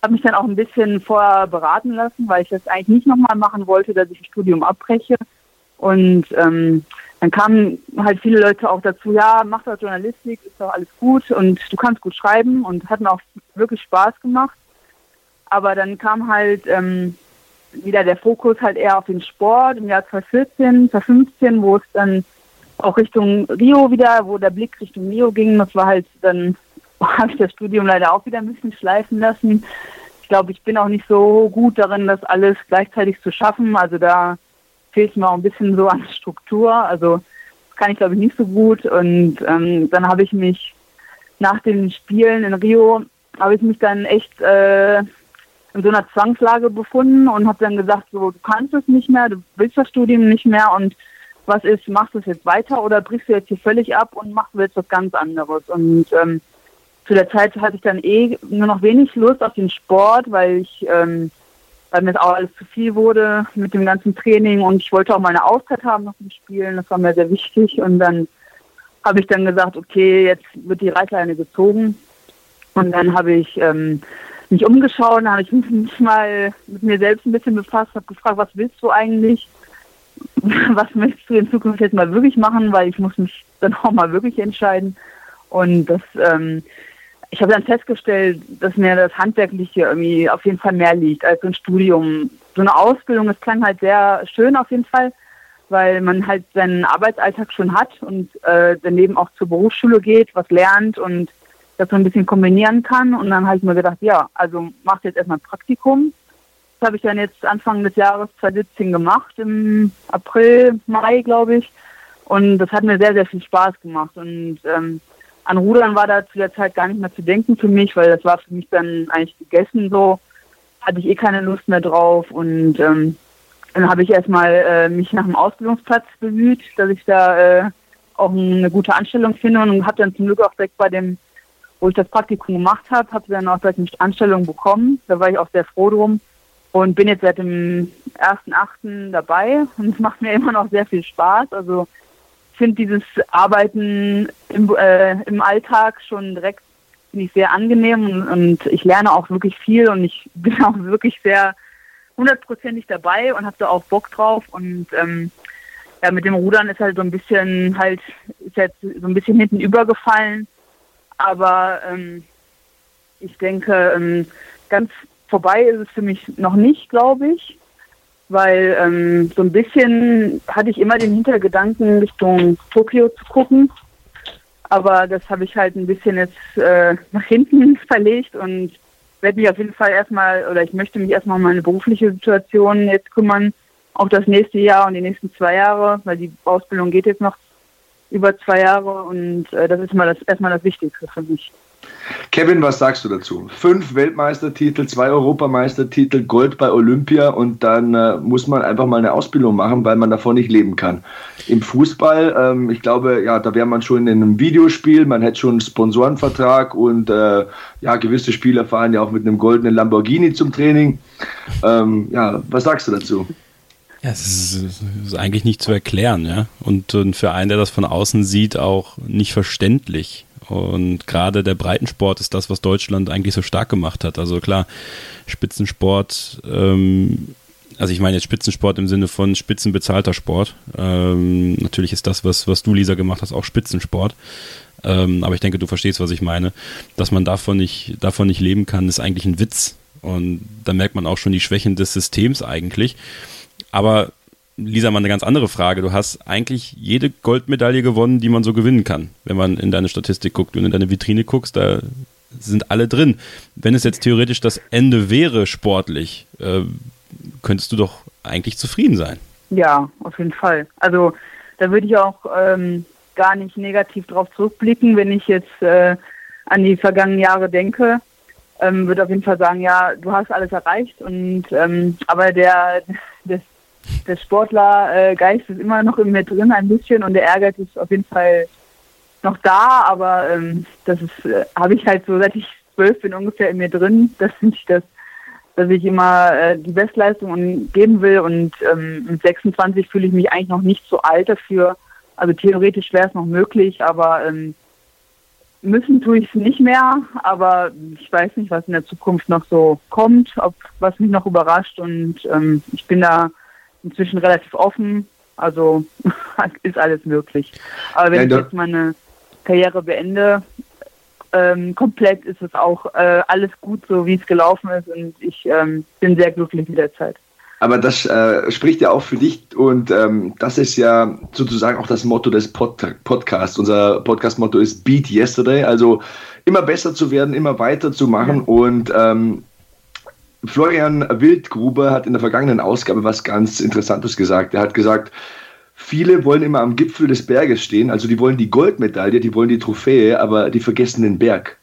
habe mich dann auch ein bisschen vorher beraten lassen, weil ich das eigentlich nicht nochmal machen wollte, dass ich das Studium abbreche. Und ähm, dann kamen halt viele Leute auch dazu, ja, mach doch Journalistik, ist doch alles gut und du kannst gut schreiben und hat mir auch wirklich Spaß gemacht. Aber dann kam halt ähm, wieder der Fokus halt eher auf den Sport im Jahr 2014, 2015, wo es dann auch Richtung Rio wieder, wo der Blick Richtung Rio ging. Das war halt dann, habe ich das Studium leider auch wieder ein bisschen schleifen lassen. Ich glaube, ich bin auch nicht so gut darin, das alles gleichzeitig zu schaffen. Also da fehlt mir auch ein bisschen so an Struktur. Also das kann ich, glaube ich, nicht so gut. Und ähm, dann habe ich mich nach den Spielen in Rio, habe ich mich dann echt äh, in so einer Zwangslage befunden und habe dann gesagt, so, du kannst es nicht mehr, du willst das Studium nicht mehr und was ist, machst du es jetzt weiter oder brichst du jetzt hier völlig ab und machst jetzt was ganz anderes? Und ähm, zu der Zeit hatte ich dann eh nur noch wenig Lust auf den Sport, weil ich, ähm, weil mir das auch alles zu viel wurde mit dem ganzen Training und ich wollte auch mal eine Auszeit haben nach dem Spielen, das war mir sehr wichtig und dann habe ich dann gesagt, okay, jetzt wird die Reißleine gezogen und dann habe ich ähm, mich umgeschaut, habe ich mich mal mit mir selbst ein bisschen befasst, habe gefragt, was willst du eigentlich? was möchtest du in Zukunft jetzt mal wirklich machen, weil ich muss mich dann auch mal wirklich entscheiden. Und das, ähm, ich habe dann festgestellt, dass mir das Handwerkliche irgendwie auf jeden Fall mehr liegt als ein Studium. So eine Ausbildung, das klang halt sehr schön auf jeden Fall, weil man halt seinen Arbeitsalltag schon hat und äh, daneben auch zur Berufsschule geht, was lernt und das so ein bisschen kombinieren kann. Und dann habe ich mir gedacht, ja, also mach jetzt erstmal ein Praktikum habe ich dann jetzt Anfang des Jahres 2017 gemacht, im April, Mai, glaube ich. Und das hat mir sehr, sehr viel Spaß gemacht. Und ähm, an Rudern war da zu der Zeit gar nicht mehr zu denken für mich, weil das war für mich dann eigentlich gegessen so. Hatte ich eh keine Lust mehr drauf. Und ähm, dann habe ich erstmal äh, mich nach einem Ausbildungsplatz bemüht, dass ich da äh, auch eine gute Anstellung finde und habe dann zum Glück auch direkt bei dem, wo ich das Praktikum gemacht habe, habe dann auch direkt eine Anstellung bekommen. Da war ich auch sehr froh drum und bin jetzt seit dem 1.8. dabei und es macht mir immer noch sehr viel Spaß. Also finde dieses Arbeiten im, äh, im Alltag schon direkt ich sehr angenehm und, und, ich lerne auch wirklich viel und ich bin auch wirklich sehr hundertprozentig dabei und habe da auch Bock drauf und ähm, ja, mit dem Rudern ist halt so ein bisschen halt, ist jetzt so ein bisschen hinten übergefallen. Aber ähm, ich denke, ähm, ganz vorbei ist es für mich noch nicht, glaube ich, weil ähm, so ein bisschen hatte ich immer den Hintergedanken, Richtung Tokio zu gucken. Aber das habe ich halt ein bisschen jetzt äh, nach hinten verlegt und werde mich auf jeden Fall erstmal, oder ich möchte mich erstmal um meine berufliche Situation jetzt kümmern, auch das nächste Jahr und die nächsten zwei Jahre, weil die Ausbildung geht jetzt noch über zwei Jahre und äh, das ist mal das, erstmal das Wichtigste für mich. Kevin, was sagst du dazu? Fünf Weltmeistertitel, zwei Europameistertitel, Gold bei Olympia und dann äh, muss man einfach mal eine Ausbildung machen, weil man davon nicht leben kann. Im Fußball, ähm, ich glaube, ja, da wäre man schon in einem Videospiel, man hätte schon einen Sponsorenvertrag und äh, ja, gewisse Spieler fahren ja auch mit einem goldenen Lamborghini zum Training. Ähm, ja, was sagst du dazu? Ja, es ist, ist eigentlich nicht zu erklären, ja. Und, und für einen, der das von außen sieht, auch nicht verständlich. Und gerade der Breitensport ist das, was Deutschland eigentlich so stark gemacht hat. Also klar, Spitzensport, ähm, also ich meine jetzt Spitzensport im Sinne von spitzenbezahlter Sport. Ähm, natürlich ist das, was, was du, Lisa, gemacht hast, auch Spitzensport. Ähm, aber ich denke, du verstehst, was ich meine. Dass man davon nicht, davon nicht leben kann, ist eigentlich ein Witz. Und da merkt man auch schon die Schwächen des Systems eigentlich. Aber Lisa, mal eine ganz andere Frage. Du hast eigentlich jede Goldmedaille gewonnen, die man so gewinnen kann. Wenn man in deine Statistik guckt und in deine Vitrine guckst, da sind alle drin. Wenn es jetzt theoretisch das Ende wäre, sportlich, äh, könntest du doch eigentlich zufrieden sein. Ja, auf jeden Fall. Also da würde ich auch ähm, gar nicht negativ drauf zurückblicken, wenn ich jetzt äh, an die vergangenen Jahre denke. Ähm, würde auf jeden Fall sagen, ja, du hast alles erreicht und ähm, aber der das der Sportlergeist ist immer noch in mir drin ein bisschen und der Ehrgeiz ist auf jeden Fall noch da, aber ähm, das ist, äh, habe ich halt so, seit ich zwölf bin ungefähr in mir drin, dass ich das, dass ich immer äh, die Bestleistung geben will und ähm, mit 26 fühle ich mich eigentlich noch nicht so alt dafür. Also theoretisch wäre es noch möglich, aber ähm, müssen tue ich es nicht mehr, aber ich weiß nicht, was in der Zukunft noch so kommt, ob was mich noch überrascht und ähm, ich bin da inzwischen relativ offen. Also ist alles möglich. Aber wenn ja, ich jetzt meine Karriere beende, ähm, komplett ist es auch äh, alles gut so, wie es gelaufen ist und ich ähm, bin sehr glücklich mit der Zeit. Aber das äh, spricht ja auch für dich und ähm, das ist ja sozusagen auch das Motto des Pod Podcasts. Unser Podcast-Motto ist Beat Yesterday, also immer besser zu werden, immer weiter zu machen und ähm, Florian Wildgruber hat in der vergangenen Ausgabe was ganz Interessantes gesagt. Er hat gesagt, viele wollen immer am Gipfel des Berges stehen, also die wollen die Goldmedaille, die wollen die Trophäe, aber die vergessen den Berg.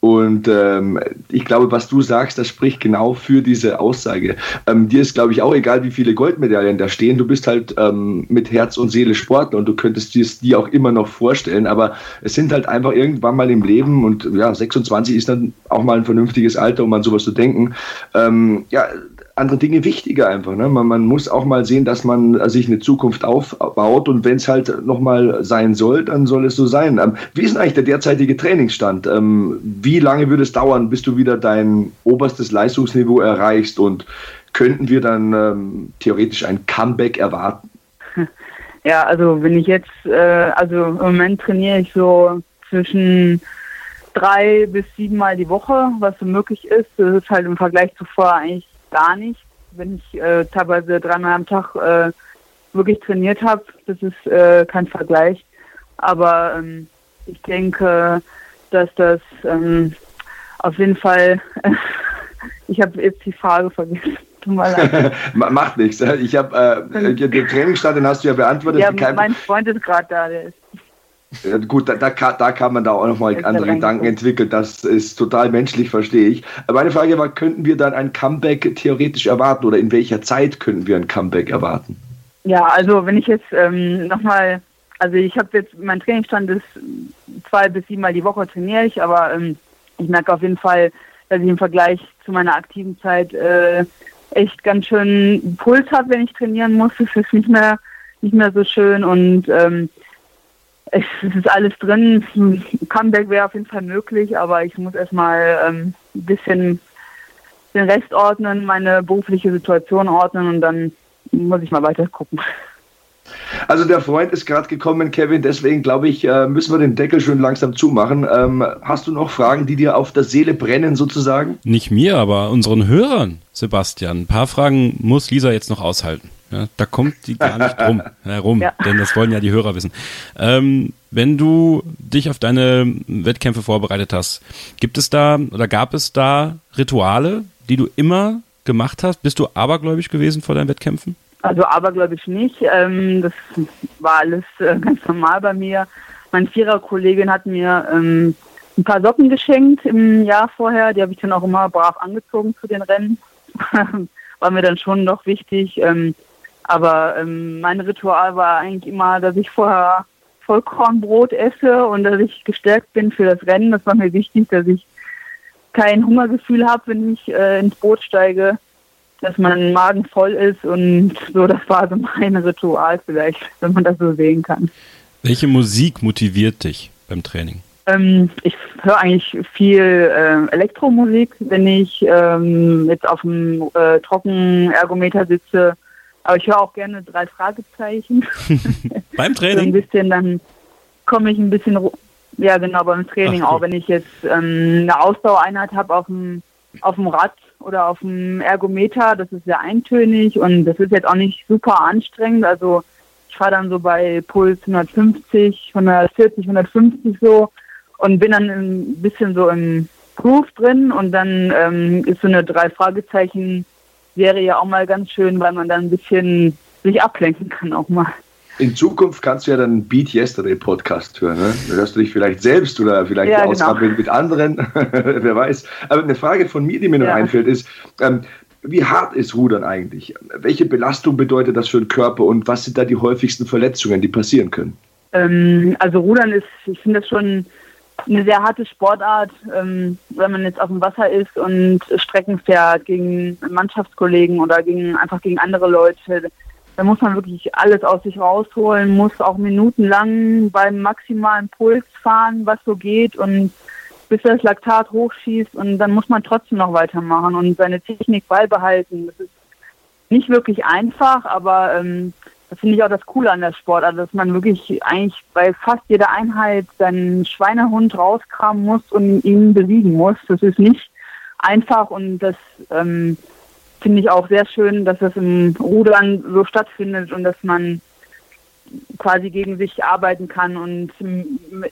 Und ähm, ich glaube, was du sagst, das spricht genau für diese Aussage. Ähm, dir ist, glaube ich, auch egal, wie viele Goldmedaillen da stehen. Du bist halt ähm, mit Herz und Seele Sportler und du könntest dir die auch immer noch vorstellen. Aber es sind halt einfach irgendwann mal im Leben und ja, 26 ist dann auch mal ein vernünftiges Alter, um an sowas zu denken. Ähm, ja, andere Dinge wichtiger einfach. Ne? Man, man, muss auch mal sehen, dass man äh, sich eine Zukunft aufbaut und wenn es halt nochmal sein soll, dann soll es so sein. Ähm, wie ist denn eigentlich der derzeitige Trainingsstand? Ähm, wie lange würde es dauern, bis du wieder dein oberstes Leistungsniveau erreichst und könnten wir dann ähm, theoretisch ein Comeback erwarten? Ja, also wenn ich jetzt, äh, also im Moment trainiere ich so zwischen drei bis sieben Mal die Woche, was so möglich ist. Das ist halt im Vergleich zu vorher eigentlich gar nicht. Wenn ich äh, teilweise dreimal am Tag äh, wirklich trainiert habe, das ist äh, kein Vergleich. Aber ähm, ich denke, dass das ähm, auf jeden Fall, ich habe jetzt die Frage vergessen. Macht nichts. Ich habe äh, den Trainingsstand, den hast du ja beantwortet. Ja, mein Freund ist gerade da, der ist gut, da, da, da, kann man da auch nochmal andere Gedanken entwickeln. Das ist total menschlich, verstehe ich. Meine Frage war, könnten wir dann ein Comeback theoretisch erwarten oder in welcher Zeit könnten wir ein Comeback erwarten? Ja, also wenn ich jetzt ähm, nochmal, also ich habe jetzt, mein Trainingsstand ist zwei bis siebenmal die Woche trainiere ich, aber ähm, ich merke auf jeden Fall, dass ich im Vergleich zu meiner aktiven Zeit äh, echt ganz schön Puls habe, wenn ich trainieren muss. Das ist nicht mehr, nicht mehr so schön und ähm, es, ist alles drin. Comeback wäre auf jeden Fall möglich, aber ich muss erstmal ähm, ein bisschen den Rest ordnen, meine berufliche Situation ordnen und dann muss ich mal weiter gucken. Also der Freund ist gerade gekommen, Kevin, deswegen glaube ich, äh, müssen wir den Deckel schön langsam zumachen. Ähm, hast du noch Fragen, die dir auf der Seele brennen sozusagen? Nicht mir, aber unseren Hörern, Sebastian. Ein paar Fragen muss Lisa jetzt noch aushalten. Ja, da kommt die gar nicht drum herum, ja. denn das wollen ja die Hörer wissen. Ähm, wenn du dich auf deine Wettkämpfe vorbereitet hast, gibt es da oder gab es da Rituale, die du immer gemacht hast? Bist du abergläubisch gewesen vor deinen Wettkämpfen? Also abergläubisch nicht. Ähm, das war alles äh, ganz normal bei mir. Meine Viererkollegin hat mir ähm, ein paar Socken geschenkt im Jahr vorher. Die habe ich dann auch immer brav angezogen zu den Rennen. war mir dann schon noch wichtig. Ähm, aber ähm, mein Ritual war eigentlich immer, dass ich vorher Vollkornbrot esse und dass ich gestärkt bin für das Rennen. Das war mir wichtig, dass ich kein Hungergefühl habe, wenn ich äh, ins Boot steige. dass mein Magen voll ist und so, das war so mein Ritual vielleicht, wenn man das so sehen kann. Welche Musik motiviert dich beim Training? Ähm, ich höre eigentlich viel äh, Elektromusik, wenn ich ähm, jetzt auf dem äh, Trockenergometer sitze. Aber ich höre auch gerne drei Fragezeichen. beim Training? so ein bisschen, dann komme ich ein bisschen, ja genau, beim Training Ach, auch. Wenn ich jetzt ähm, eine Ausdauereinheit habe auf dem, auf dem Rad oder auf dem Ergometer, das ist sehr eintönig und das ist jetzt auch nicht super anstrengend. Also ich fahre dann so bei Puls 150, 140, 150 so und bin dann ein bisschen so im Groove drin und dann ähm, ist so eine drei Fragezeichen Serie auch mal ganz schön, weil man dann ein bisschen sich ablenken kann auch mal. In Zukunft kannst du ja dann Beat Yesterday Podcast hören. Ne? Da hörst du dich vielleicht selbst oder vielleicht ja, genau. mit anderen, wer weiß. Aber eine Frage von mir, die mir noch ja. einfällt, ist, ähm, wie hart ist Rudern eigentlich? Welche Belastung bedeutet das für den Körper und was sind da die häufigsten Verletzungen, die passieren können? Ähm, also Rudern ist, ich finde das schon eine sehr harte Sportart, ähm, wenn man jetzt auf dem Wasser ist und Strecken fährt gegen Mannschaftskollegen oder gegen einfach gegen andere Leute. Da muss man wirklich alles aus sich rausholen, muss auch minutenlang beim maximalen Puls fahren, was so geht und bis das Laktat hochschießt und dann muss man trotzdem noch weitermachen und seine Technik beibehalten. Das ist nicht wirklich einfach, aber ähm, das finde ich auch das Coole an der Sportart, also, dass man wirklich eigentlich bei fast jeder Einheit seinen Schweinehund rauskramen muss und ihn besiegen muss. Das ist nicht einfach und das ähm, finde ich auch sehr schön, dass das im Rudern so stattfindet und dass man quasi gegen sich arbeiten kann und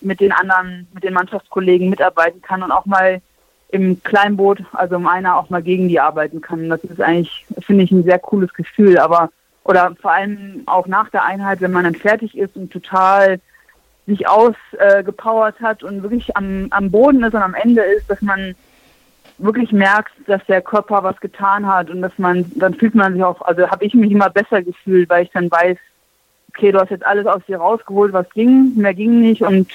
mit den anderen, mit den Mannschaftskollegen mitarbeiten kann und auch mal im Kleinboot, also im Einer auch mal gegen die arbeiten kann. Das ist eigentlich, finde ich, ein sehr cooles Gefühl. Aber oder vor allem auch nach der Einheit, wenn man dann fertig ist und total sich ausgepowert äh, hat und wirklich am, am Boden ist und am Ende ist, dass man wirklich merkt, dass der Körper was getan hat und dass man, dann fühlt man sich auch, also habe ich mich immer besser gefühlt, weil ich dann weiß, okay, du hast jetzt alles aus dir rausgeholt, was ging, mehr ging nicht und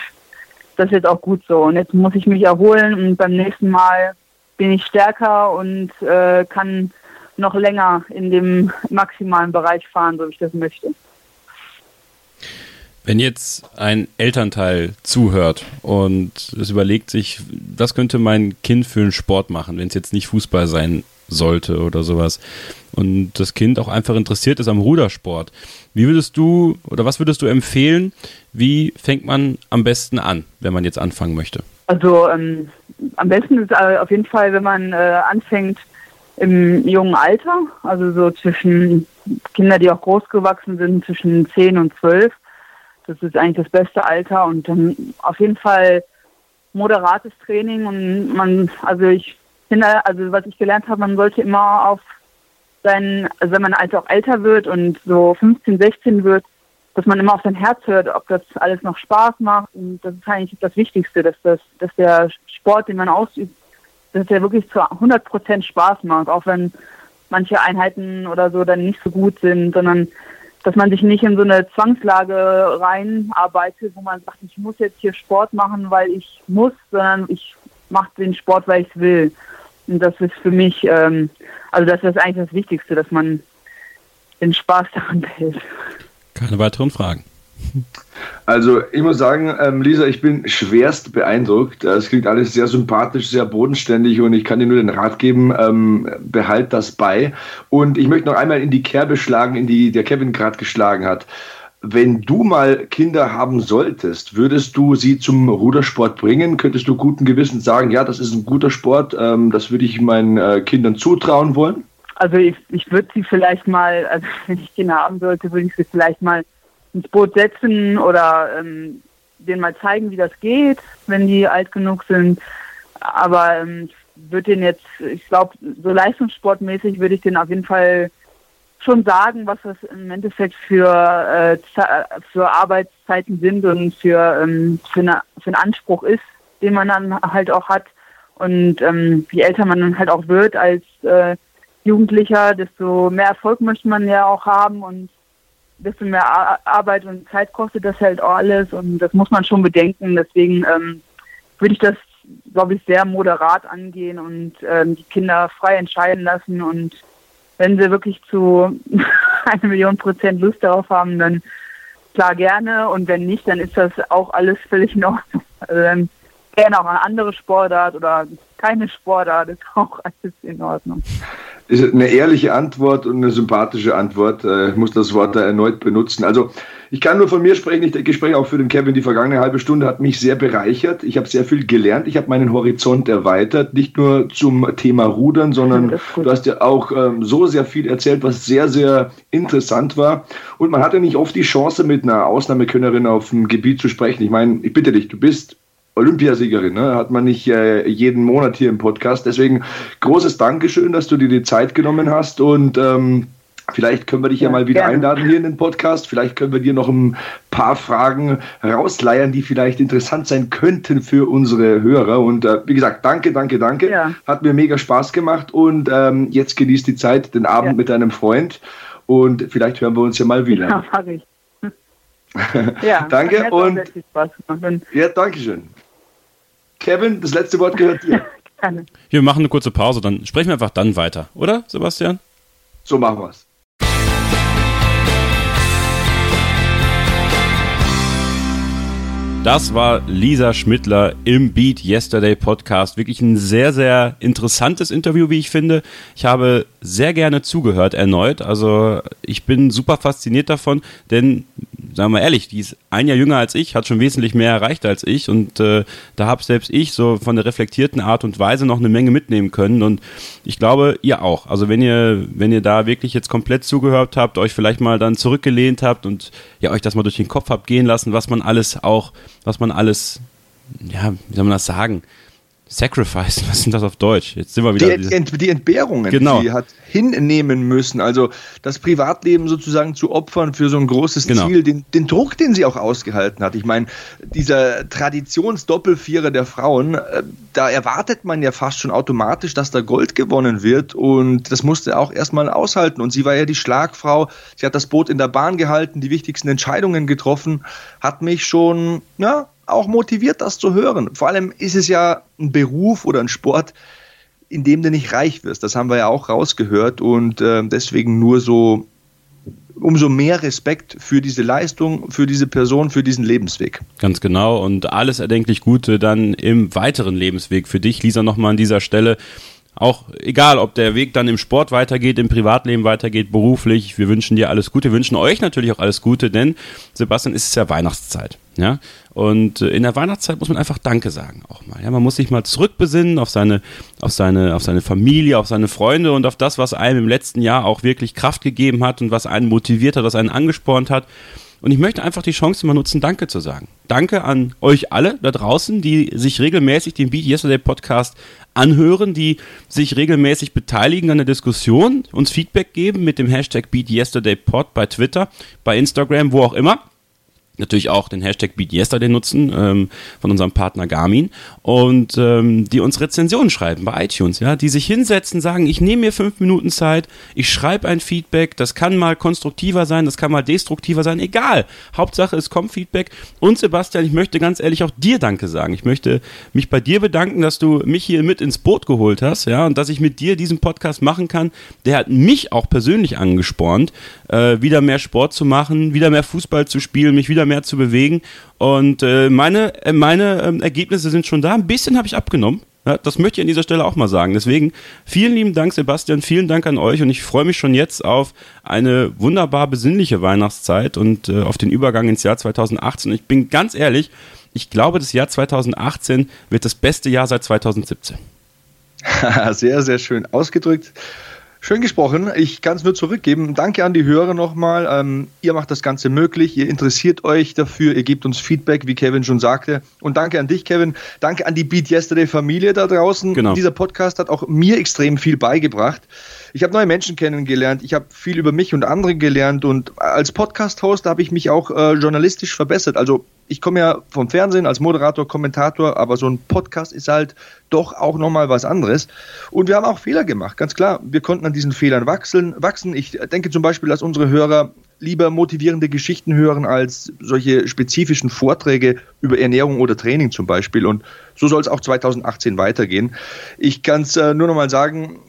das ist jetzt auch gut so. Und jetzt muss ich mich erholen und beim nächsten Mal bin ich stärker und äh, kann noch länger in dem maximalen Bereich fahren, so wie ich das möchte. Wenn jetzt ein Elternteil zuhört und es überlegt sich, was könnte mein Kind für einen Sport machen, wenn es jetzt nicht Fußball sein sollte oder sowas und das Kind auch einfach interessiert ist am Rudersport, wie würdest du oder was würdest du empfehlen, wie fängt man am besten an, wenn man jetzt anfangen möchte? Also ähm, am besten ist äh, auf jeden Fall, wenn man äh, anfängt, im jungen Alter, also so zwischen Kinder, die auch groß gewachsen sind, zwischen 10 und 12. Das ist eigentlich das beste Alter und dann auf jeden Fall moderates Training und man, also ich finde, also was ich gelernt habe, man sollte immer auf sein, also wenn man also auch älter wird und so 15, 16 wird, dass man immer auf sein Herz hört, ob das alles noch Spaß macht und das ist eigentlich das Wichtigste, dass das, dass der Sport, den man ausübt, dass der wirklich zu 100 Prozent Spaß macht, auch wenn manche Einheiten oder so dann nicht so gut sind, sondern dass man sich nicht in so eine Zwangslage reinarbeitet, wo man sagt, ich muss jetzt hier Sport machen, weil ich muss, sondern ich mache den Sport, weil ich es will. Und das ist für mich, ähm, also das ist eigentlich das Wichtigste, dass man den Spaß daran behält. Keine weiteren Fragen. Also ich muss sagen, ähm, Lisa, ich bin schwerst beeindruckt. Es klingt alles sehr sympathisch, sehr bodenständig und ich kann dir nur den Rat geben, ähm, behalt das bei. Und ich möchte noch einmal in die Kerbe schlagen, in die der Kevin gerade geschlagen hat. Wenn du mal Kinder haben solltest, würdest du sie zum Rudersport bringen? Könntest du guten Gewissens sagen, ja, das ist ein guter Sport, ähm, das würde ich meinen äh, Kindern zutrauen wollen? Also ich, ich würde sie vielleicht mal, also wenn ich Kinder haben sollte, würde ich sie vielleicht mal ins Boot setzen oder ähm, denen mal zeigen, wie das geht, wenn die alt genug sind. Aber ähm, ich würde den jetzt, ich glaube, so leistungssportmäßig würde ich den auf jeden Fall schon sagen, was das im Endeffekt für, äh, für Arbeitszeiten sind und für, ähm, für, eine, für einen Anspruch ist, den man dann halt auch hat. Und ähm, je älter man dann halt auch wird als äh, Jugendlicher, desto mehr Erfolg möchte man ja auch haben und desto mehr Arbeit und Zeit kostet das halt auch alles und das muss man schon bedenken. Deswegen ähm, würde ich das, glaube ich, sehr moderat angehen und ähm, die Kinder frei entscheiden lassen und wenn sie wirklich zu eine Million Prozent Lust darauf haben, dann klar gerne und wenn nicht, dann ist das auch alles völlig Ordnung. Also dann gerne auch eine andere Sportart oder keine Sportart, ist auch alles in Ordnung. Ist eine ehrliche Antwort und eine sympathische Antwort. Ich muss das Wort da erneut benutzen. Also ich kann nur von mir sprechen, ich denke, ich spreche auch für den Kevin. Die vergangene halbe Stunde hat mich sehr bereichert. Ich habe sehr viel gelernt. Ich habe meinen Horizont erweitert, nicht nur zum Thema Rudern, sondern du hast ja auch ähm, so sehr viel erzählt, was sehr, sehr interessant war. Und man hatte nicht oft die Chance, mit einer Ausnahmekönnerin auf dem Gebiet zu sprechen. Ich meine, ich bitte dich, du bist Olympiasiegerin, ne? hat man nicht äh, jeden Monat hier im Podcast. Deswegen großes Dankeschön, dass du dir die Zeit genommen hast und ähm, Vielleicht können wir dich ja, mal wieder gerne. einladen hier in den Podcast. Vielleicht können wir dir noch ein paar Fragen rausleiern, die vielleicht interessant sein könnten für unsere Hörer. Und äh, wie gesagt, danke, danke, danke. Ja. Hat mir mega Spaß gemacht. Und ähm, jetzt genießt die Zeit, den Abend ja. mit deinem Freund. Und vielleicht hören wir uns ja mal wieder. Ja, ich. ja, danke und ja, danke schön. Kevin, das letzte Wort gehört dir. Wir machen eine kurze Pause, dann sprechen wir einfach dann weiter, oder, Sebastian? So machen wir es. Das war Lisa Schmidtler im Beat Yesterday Podcast. Wirklich ein sehr, sehr interessantes Interview, wie ich finde. Ich habe sehr gerne zugehört erneut. Also ich bin super fasziniert davon, denn sagen wir ehrlich, die ist ein Jahr jünger als ich, hat schon wesentlich mehr erreicht als ich und äh, da habe selbst ich so von der reflektierten Art und Weise noch eine Menge mitnehmen können und ich glaube, ihr auch. Also wenn ihr, wenn ihr da wirklich jetzt komplett zugehört habt, euch vielleicht mal dann zurückgelehnt habt und ja, euch das mal durch den Kopf habt gehen lassen, was man alles auch, was man alles, ja, wie soll man das sagen, Sacrifice, was sind das auf Deutsch? Jetzt sind wir wieder. Die, Ent, die Entbehrungen, genau. die hat hinnehmen müssen. Also das Privatleben sozusagen zu opfern für so ein großes genau. Ziel, den, den Druck, den sie auch ausgehalten hat. Ich meine, dieser Traditionsdoppelvierer der Frauen, äh, da erwartet man ja fast schon automatisch, dass da Gold gewonnen wird. Und das musste auch erstmal aushalten. Und sie war ja die Schlagfrau. Sie hat das Boot in der Bahn gehalten, die wichtigsten Entscheidungen getroffen, hat mich schon, ja, auch motiviert, das zu hören. Vor allem ist es ja ein Beruf oder ein Sport, in dem du nicht reich wirst. Das haben wir ja auch rausgehört und äh, deswegen nur so umso mehr Respekt für diese Leistung, für diese Person, für diesen Lebensweg. Ganz genau und alles erdenklich Gute dann im weiteren Lebensweg für dich, Lisa, nochmal an dieser Stelle. Auch egal, ob der Weg dann im Sport weitergeht, im Privatleben weitergeht, beruflich. Wir wünschen dir alles Gute. Wir wünschen euch natürlich auch alles Gute, denn Sebastian ist es ja Weihnachtszeit. Ja? Und äh, in der Weihnachtszeit muss man einfach Danke sagen auch mal. Ja? Man muss sich mal zurückbesinnen auf seine, auf, seine, auf seine Familie, auf seine Freunde und auf das, was einem im letzten Jahr auch wirklich Kraft gegeben hat und was einen motiviert hat, was einen angespornt hat. Und ich möchte einfach die Chance mal nutzen, Danke zu sagen. Danke an euch alle da draußen, die sich regelmäßig den Beat Yesterday Podcast anhören, die sich regelmäßig beteiligen an der Diskussion, uns Feedback geben mit dem Hashtag Beat Yesterday Pod bei Twitter, bei Instagram, wo auch immer natürlich auch den Hashtag BeatYesterday nutzen ähm, von unserem Partner Garmin und ähm, die uns Rezensionen schreiben bei iTunes, ja, die sich hinsetzen, sagen, ich nehme mir fünf Minuten Zeit, ich schreibe ein Feedback, das kann mal konstruktiver sein, das kann mal destruktiver sein, egal. Hauptsache es kommt Feedback und Sebastian, ich möchte ganz ehrlich auch dir Danke sagen. Ich möchte mich bei dir bedanken, dass du mich hier mit ins Boot geholt hast, ja, und dass ich mit dir diesen Podcast machen kann. Der hat mich auch persönlich angespornt, äh, wieder mehr Sport zu machen, wieder mehr Fußball zu spielen, mich wieder mehr zu bewegen. Und äh, meine, äh, meine äh, Ergebnisse sind schon da. Ein bisschen habe ich abgenommen. Ja, das möchte ich an dieser Stelle auch mal sagen. Deswegen vielen lieben Dank, Sebastian. Vielen Dank an euch. Und ich freue mich schon jetzt auf eine wunderbar besinnliche Weihnachtszeit und äh, auf den Übergang ins Jahr 2018. Und ich bin ganz ehrlich, ich glaube, das Jahr 2018 wird das beste Jahr seit 2017. sehr, sehr schön ausgedrückt. Schön gesprochen. Ich kann es nur zurückgeben. Danke an die Hörer nochmal. Ähm, ihr macht das Ganze möglich. Ihr interessiert euch dafür. Ihr gebt uns Feedback, wie Kevin schon sagte. Und danke an dich, Kevin. Danke an die Beat Yesterday Familie da draußen. Genau. Dieser Podcast hat auch mir extrem viel beigebracht. Ich habe neue Menschen kennengelernt. Ich habe viel über mich und andere gelernt. Und als Podcast-Host habe ich mich auch äh, journalistisch verbessert. Also ich komme ja vom Fernsehen als Moderator, Kommentator, aber so ein Podcast ist halt doch auch nochmal was anderes. Und wir haben auch Fehler gemacht, ganz klar. Wir konnten an diesen Fehlern wachsen. wachsen. Ich denke zum Beispiel, dass unsere Hörer lieber motivierende Geschichten hören als solche spezifischen Vorträge über Ernährung oder Training zum Beispiel. Und so soll es auch 2018 weitergehen. Ich kann es äh, nur nochmal sagen,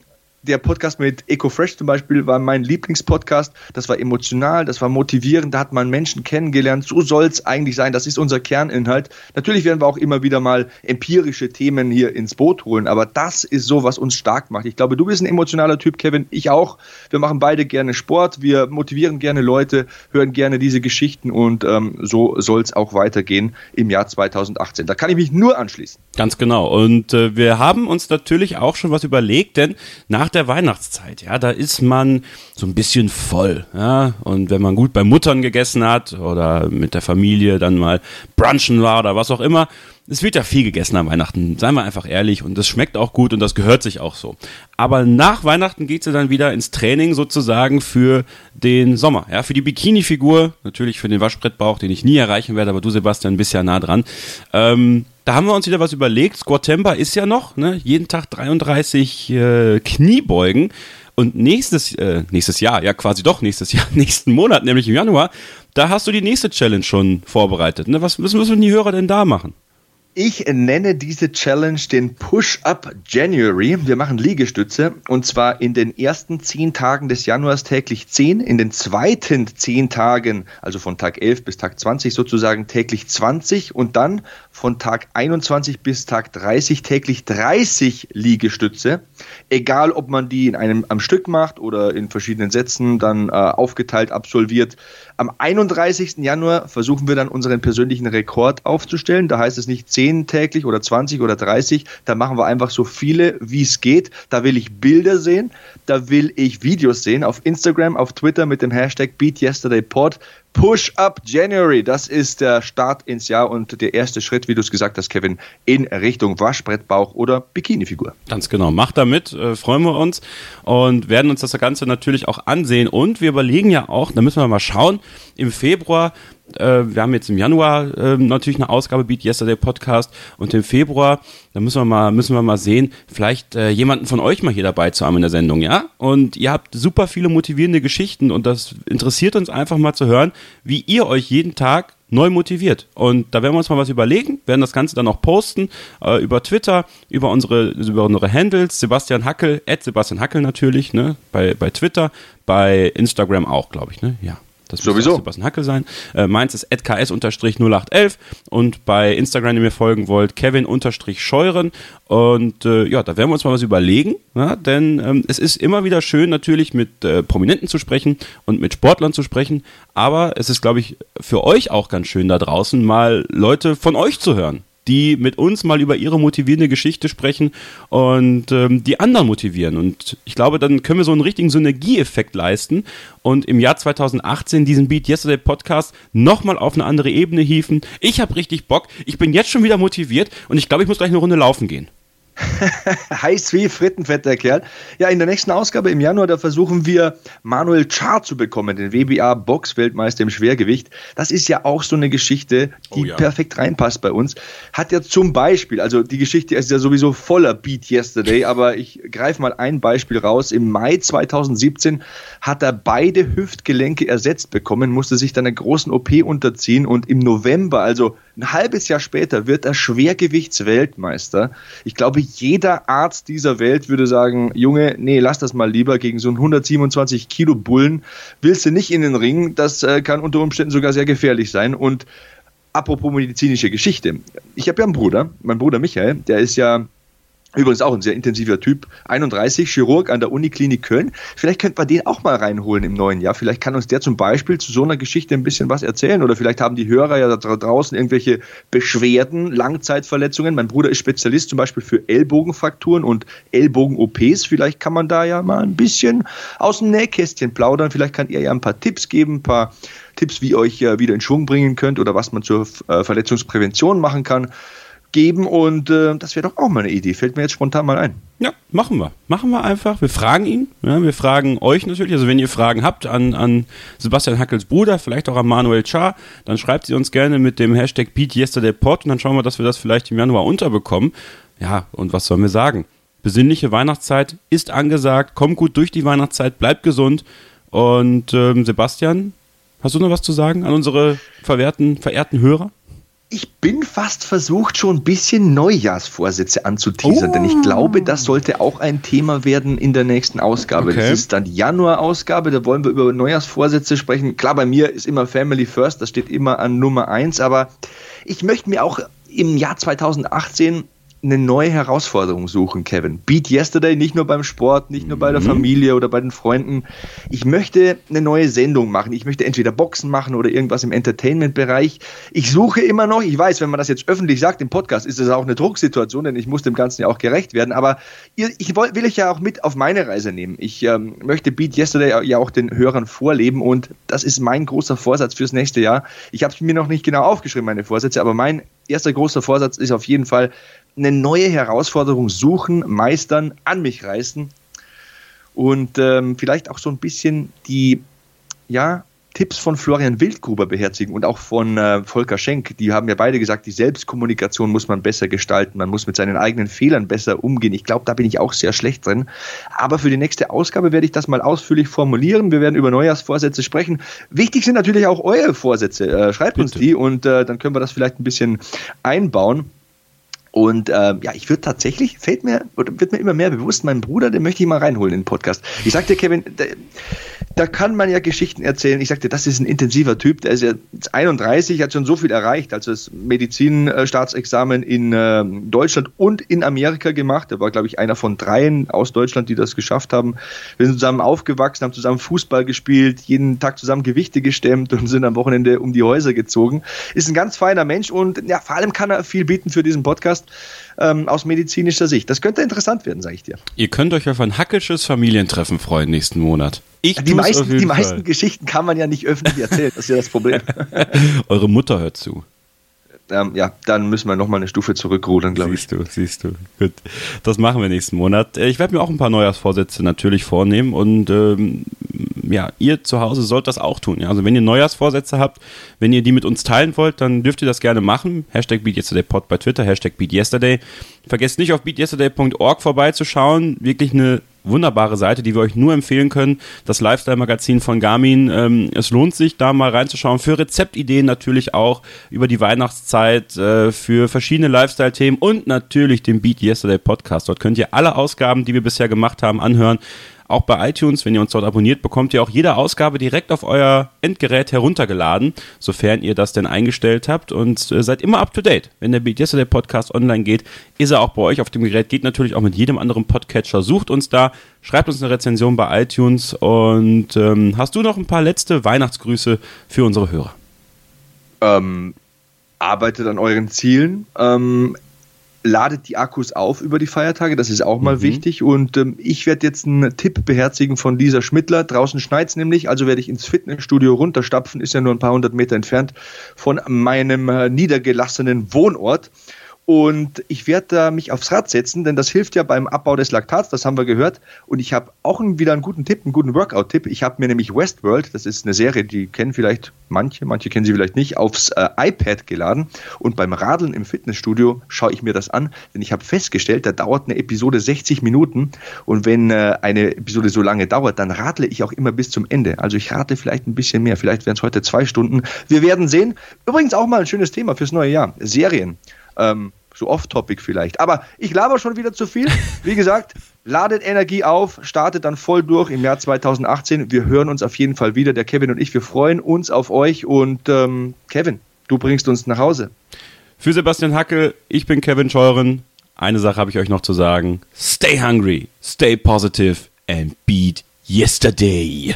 der Podcast mit EcoFresh zum Beispiel war mein Lieblingspodcast. Das war emotional, das war motivierend, da hat man Menschen kennengelernt. So soll es eigentlich sein. Das ist unser Kerninhalt. Natürlich werden wir auch immer wieder mal empirische Themen hier ins Boot holen, aber das ist so, was uns stark macht. Ich glaube, du bist ein emotionaler Typ, Kevin. Ich auch. Wir machen beide gerne Sport, wir motivieren gerne Leute, hören gerne diese Geschichten und ähm, so soll es auch weitergehen im Jahr 2018. Da kann ich mich nur anschließen. Ganz genau. Und äh, wir haben uns natürlich auch schon was überlegt, denn nach der Weihnachtszeit, ja, da ist man so ein bisschen voll, ja, und wenn man gut bei Muttern gegessen hat oder mit der Familie dann mal brunchen war oder was auch immer, es wird ja viel gegessen an Weihnachten, seien wir einfach ehrlich, und das schmeckt auch gut und das gehört sich auch so. Aber nach Weihnachten geht es dann wieder ins Training sozusagen für den Sommer, ja, für die Bikini-Figur, natürlich für den Waschbrettbauch, den ich nie erreichen werde, aber du, Sebastian, bist ja nah dran. Ähm, da haben wir uns wieder was überlegt. Squatember ist ja noch, ne? jeden Tag 33 äh, Kniebeugen. Und nächstes, äh, nächstes Jahr, ja quasi doch nächstes Jahr, nächsten Monat, nämlich im Januar, da hast du die nächste Challenge schon vorbereitet. Ne? Was müssen, müssen die Hörer denn da machen? Ich nenne diese Challenge den Push-Up January. Wir machen Liegestütze und zwar in den ersten zehn Tagen des Januars täglich zehn, in den zweiten zehn Tagen, also von Tag 11 bis Tag 20 sozusagen täglich 20 und dann von Tag 21 bis Tag 30 täglich 30 Liegestütze. Egal, ob man die in einem am Stück macht oder in verschiedenen Sätzen dann äh, aufgeteilt absolviert. Am 31. Januar versuchen wir dann unseren persönlichen Rekord aufzustellen. Da heißt es nicht 10 täglich oder 20 oder 30. Da machen wir einfach so viele, wie es geht. Da will ich Bilder sehen. Da will ich Videos sehen auf Instagram, auf Twitter mit dem Hashtag BeatYesterdayPod. Push Up January, das ist der Start ins Jahr und der erste Schritt, wie du es gesagt hast, Kevin, in Richtung Waschbrettbauch oder Bikinifigur. Ganz genau, macht damit, äh, freuen wir uns und werden uns das Ganze natürlich auch ansehen. Und wir überlegen ja auch, da müssen wir mal schauen, im Februar äh, wir haben jetzt im Januar äh, natürlich eine Ausgabe Beat Yesterday Podcast und im Februar, da müssen wir mal, müssen wir mal sehen, vielleicht äh, jemanden von euch mal hier dabei zu haben in der Sendung, ja? Und ihr habt super viele motivierende Geschichten und das interessiert uns einfach mal zu hören, wie ihr euch jeden Tag neu motiviert. Und da werden wir uns mal was überlegen, werden das Ganze dann auch posten äh, über Twitter, über unsere, über unsere Handles, Sebastian Hackel, at Sebastian Hackel natürlich, ne, bei, bei Twitter, bei Instagram auch, glaube ich, ne, ja. Das Sowieso. Sebastian Hackel sein. Äh, meins ist ks-0811 und bei Instagram, wenn ihr mir folgen wollt, Kevin-Scheuren. Und äh, ja, da werden wir uns mal was überlegen, ja? denn ähm, es ist immer wieder schön, natürlich mit äh, Prominenten zu sprechen und mit Sportlern zu sprechen. Aber es ist, glaube ich, für euch auch ganz schön da draußen, mal Leute von euch zu hören die mit uns mal über ihre motivierende Geschichte sprechen und ähm, die anderen motivieren. Und ich glaube, dann können wir so einen richtigen Synergieeffekt leisten und im Jahr 2018 diesen Beat Yesterday Podcast nochmal auf eine andere Ebene hieven. Ich habe richtig Bock. Ich bin jetzt schon wieder motiviert und ich glaube, ich muss gleich eine Runde laufen gehen. Heiß wie Frittenfett, der Kerl. Ja, in der nächsten Ausgabe im Januar, da versuchen wir Manuel Char zu bekommen, den WBA-Box-Weltmeister im Schwergewicht. Das ist ja auch so eine Geschichte, die oh ja. perfekt reinpasst bei uns. Hat ja zum Beispiel, also die Geschichte ist ja sowieso voller Beat Yesterday, aber ich greife mal ein Beispiel raus. Im Mai 2017 hat er beide Hüftgelenke ersetzt bekommen, musste sich dann einer großen OP unterziehen und im November, also ein halbes Jahr später, wird er Schwergewichtsweltmeister. Ich glaube, jeder Arzt dieser Welt würde sagen, Junge, nee, lass das mal lieber gegen so einen 127 Kilo Bullen. Willst du nicht in den Ring? Das äh, kann unter Umständen sogar sehr gefährlich sein. Und apropos medizinische Geschichte. Ich habe ja einen Bruder, mein Bruder Michael, der ist ja Übrigens auch ein sehr intensiver Typ. 31, Chirurg an der Uniklinik Köln. Vielleicht könnte man den auch mal reinholen im neuen Jahr. Vielleicht kann uns der zum Beispiel zu so einer Geschichte ein bisschen was erzählen. Oder vielleicht haben die Hörer ja da draußen irgendwelche Beschwerden, Langzeitverletzungen. Mein Bruder ist Spezialist zum Beispiel für Ellbogenfrakturen und Ellbogen-OPs. Vielleicht kann man da ja mal ein bisschen aus dem Nähkästchen plaudern. Vielleicht kann er ja ein paar Tipps geben, ein paar Tipps, wie ihr euch wieder in Schwung bringen könnt oder was man zur äh, Verletzungsprävention machen kann geben und äh, das wäre doch auch mal eine Idee. Fällt mir jetzt spontan mal ein. Ja, machen wir. Machen wir einfach. Wir fragen ihn. Ja, wir fragen euch natürlich. Also wenn ihr Fragen habt an, an Sebastian Hackels Bruder, vielleicht auch an Manuel Char, dann schreibt sie uns gerne mit dem Hashtag BeatYesterdayPod und dann schauen wir, dass wir das vielleicht im Januar unterbekommen. Ja, und was sollen wir sagen? Besinnliche Weihnachtszeit ist angesagt. Kommt gut durch die Weihnachtszeit, bleibt gesund. Und ähm, Sebastian, hast du noch was zu sagen an unsere verwehrten, verehrten Hörer? Ich bin fast versucht, schon ein bisschen Neujahrsvorsätze anzuteasern, oh. denn ich glaube, das sollte auch ein Thema werden in der nächsten Ausgabe. Okay. Das ist dann die Januar-Ausgabe, da wollen wir über Neujahrsvorsätze sprechen. Klar, bei mir ist immer Family First, das steht immer an Nummer eins, aber ich möchte mir auch im Jahr 2018 eine neue Herausforderung suchen, Kevin. Beat Yesterday, nicht nur beim Sport, nicht nur bei der mhm. Familie oder bei den Freunden. Ich möchte eine neue Sendung machen. Ich möchte entweder Boxen machen oder irgendwas im Entertainment-Bereich. Ich suche immer noch, ich weiß, wenn man das jetzt öffentlich sagt im Podcast, ist das auch eine Drucksituation, denn ich muss dem Ganzen ja auch gerecht werden. Aber ich will euch ja auch mit auf meine Reise nehmen. Ich ähm, möchte Beat Yesterday ja auch den Hörern vorleben und das ist mein großer Vorsatz fürs nächste Jahr. Ich habe es mir noch nicht genau aufgeschrieben, meine Vorsätze, aber mein erster großer Vorsatz ist auf jeden Fall, eine neue Herausforderung suchen, meistern, an mich reißen und ähm, vielleicht auch so ein bisschen die ja, Tipps von Florian Wildgruber beherzigen und auch von äh, Volker Schenk. Die haben ja beide gesagt, die Selbstkommunikation muss man besser gestalten, man muss mit seinen eigenen Fehlern besser umgehen. Ich glaube, da bin ich auch sehr schlecht drin. Aber für die nächste Ausgabe werde ich das mal ausführlich formulieren. Wir werden über Neujahrsvorsätze sprechen. Wichtig sind natürlich auch eure Vorsätze. Äh, schreibt Bitte. uns die und äh, dann können wir das vielleicht ein bisschen einbauen. Und äh, ja, ich würde tatsächlich, fällt mir, wird mir immer mehr bewusst, mein Bruder, den möchte ich mal reinholen in den Podcast. Ich sagte, Kevin, der, da kann man ja Geschichten erzählen. Ich sagte, das ist ein intensiver Typ, der ist ja 31, hat schon so viel erreicht, also das Medizinstaatsexamen in äh, Deutschland und in Amerika gemacht. Er war, glaube ich, einer von dreien aus Deutschland, die das geschafft haben. Wir sind zusammen aufgewachsen, haben zusammen Fußball gespielt, jeden Tag zusammen Gewichte gestemmt und sind am Wochenende um die Häuser gezogen. Ist ein ganz feiner Mensch und ja, vor allem kann er viel bieten für diesen Podcast ähm, aus medizinischer Sicht. Das könnte interessant werden, sage ich dir. Ihr könnt euch auf ein hackisches Familientreffen freuen nächsten Monat. Ich die meisten, die meisten Geschichten kann man ja nicht öffentlich erzählen, das ist ja das Problem. Eure Mutter hört zu. Ähm, ja, dann müssen wir nochmal eine Stufe zurückrudern, glaube ich. Siehst du, siehst du. Gut. Das machen wir nächsten Monat. Äh, ich werde mir auch ein paar Neujahrsvorsätze natürlich vornehmen und ähm, ja, ihr zu Hause sollt das auch tun. Ja? Also wenn ihr Neujahrsvorsätze habt, wenn ihr die mit uns teilen wollt, dann dürft ihr das gerne machen. Hashtag BeatYesterdayPod bei Twitter, Hashtag BeatYesterday. Vergesst nicht auf beatyesterday.org vorbeizuschauen. Wirklich eine wunderbare Seite, die wir euch nur empfehlen können. Das Lifestyle-Magazin von Garmin. Ähm, es lohnt sich, da mal reinzuschauen. Für Rezeptideen natürlich auch über die Weihnachtszeit, äh, für verschiedene Lifestyle-Themen und natürlich den Beat Yesterday Podcast. Dort könnt ihr alle Ausgaben, die wir bisher gemacht haben, anhören. Auch bei iTunes, wenn ihr uns dort abonniert, bekommt ihr auch jede Ausgabe direkt auf euer Endgerät heruntergeladen, sofern ihr das denn eingestellt habt und äh, seid immer up to date. Wenn der Beat Yesterday Podcast online geht, ist er auch bei euch auf dem Gerät, geht natürlich auch mit jedem anderen Podcatcher. Sucht uns da, schreibt uns eine Rezension bei iTunes und ähm, hast du noch ein paar letzte Weihnachtsgrüße für unsere Hörer? Ähm, arbeitet an euren Zielen. Ähm, ladet die Akkus auf über die Feiertage, das ist auch mal mhm. wichtig. Und ähm, ich werde jetzt einen Tipp beherzigen von Lisa Schmidtler. Draußen schneit's nämlich, also werde ich ins Fitnessstudio runterstapfen, ist ja nur ein paar hundert Meter entfernt von meinem äh, niedergelassenen Wohnort. Und ich werde da mich aufs Rad setzen, denn das hilft ja beim Abbau des Laktats, das haben wir gehört. Und ich habe auch wieder einen guten Tipp, einen guten Workout-Tipp. Ich habe mir nämlich Westworld, das ist eine Serie, die kennen vielleicht manche, manche kennen sie vielleicht nicht, aufs äh, iPad geladen. Und beim Radeln im Fitnessstudio schaue ich mir das an, denn ich habe festgestellt, da dauert eine Episode 60 Minuten. Und wenn äh, eine Episode so lange dauert, dann radle ich auch immer bis zum Ende. Also ich rate vielleicht ein bisschen mehr. Vielleicht werden es heute zwei Stunden. Wir werden sehen. Übrigens auch mal ein schönes Thema fürs neue Jahr. Serien. Ähm, so off-topic vielleicht. Aber ich laber schon wieder zu viel. Wie gesagt, ladet Energie auf, startet dann voll durch im Jahr 2018. Wir hören uns auf jeden Fall wieder, der Kevin und ich. Wir freuen uns auf euch und ähm, Kevin, du bringst uns nach Hause. Für Sebastian Hackel, ich bin Kevin Scheuren. Eine Sache habe ich euch noch zu sagen. Stay hungry, stay positive and beat yesterday.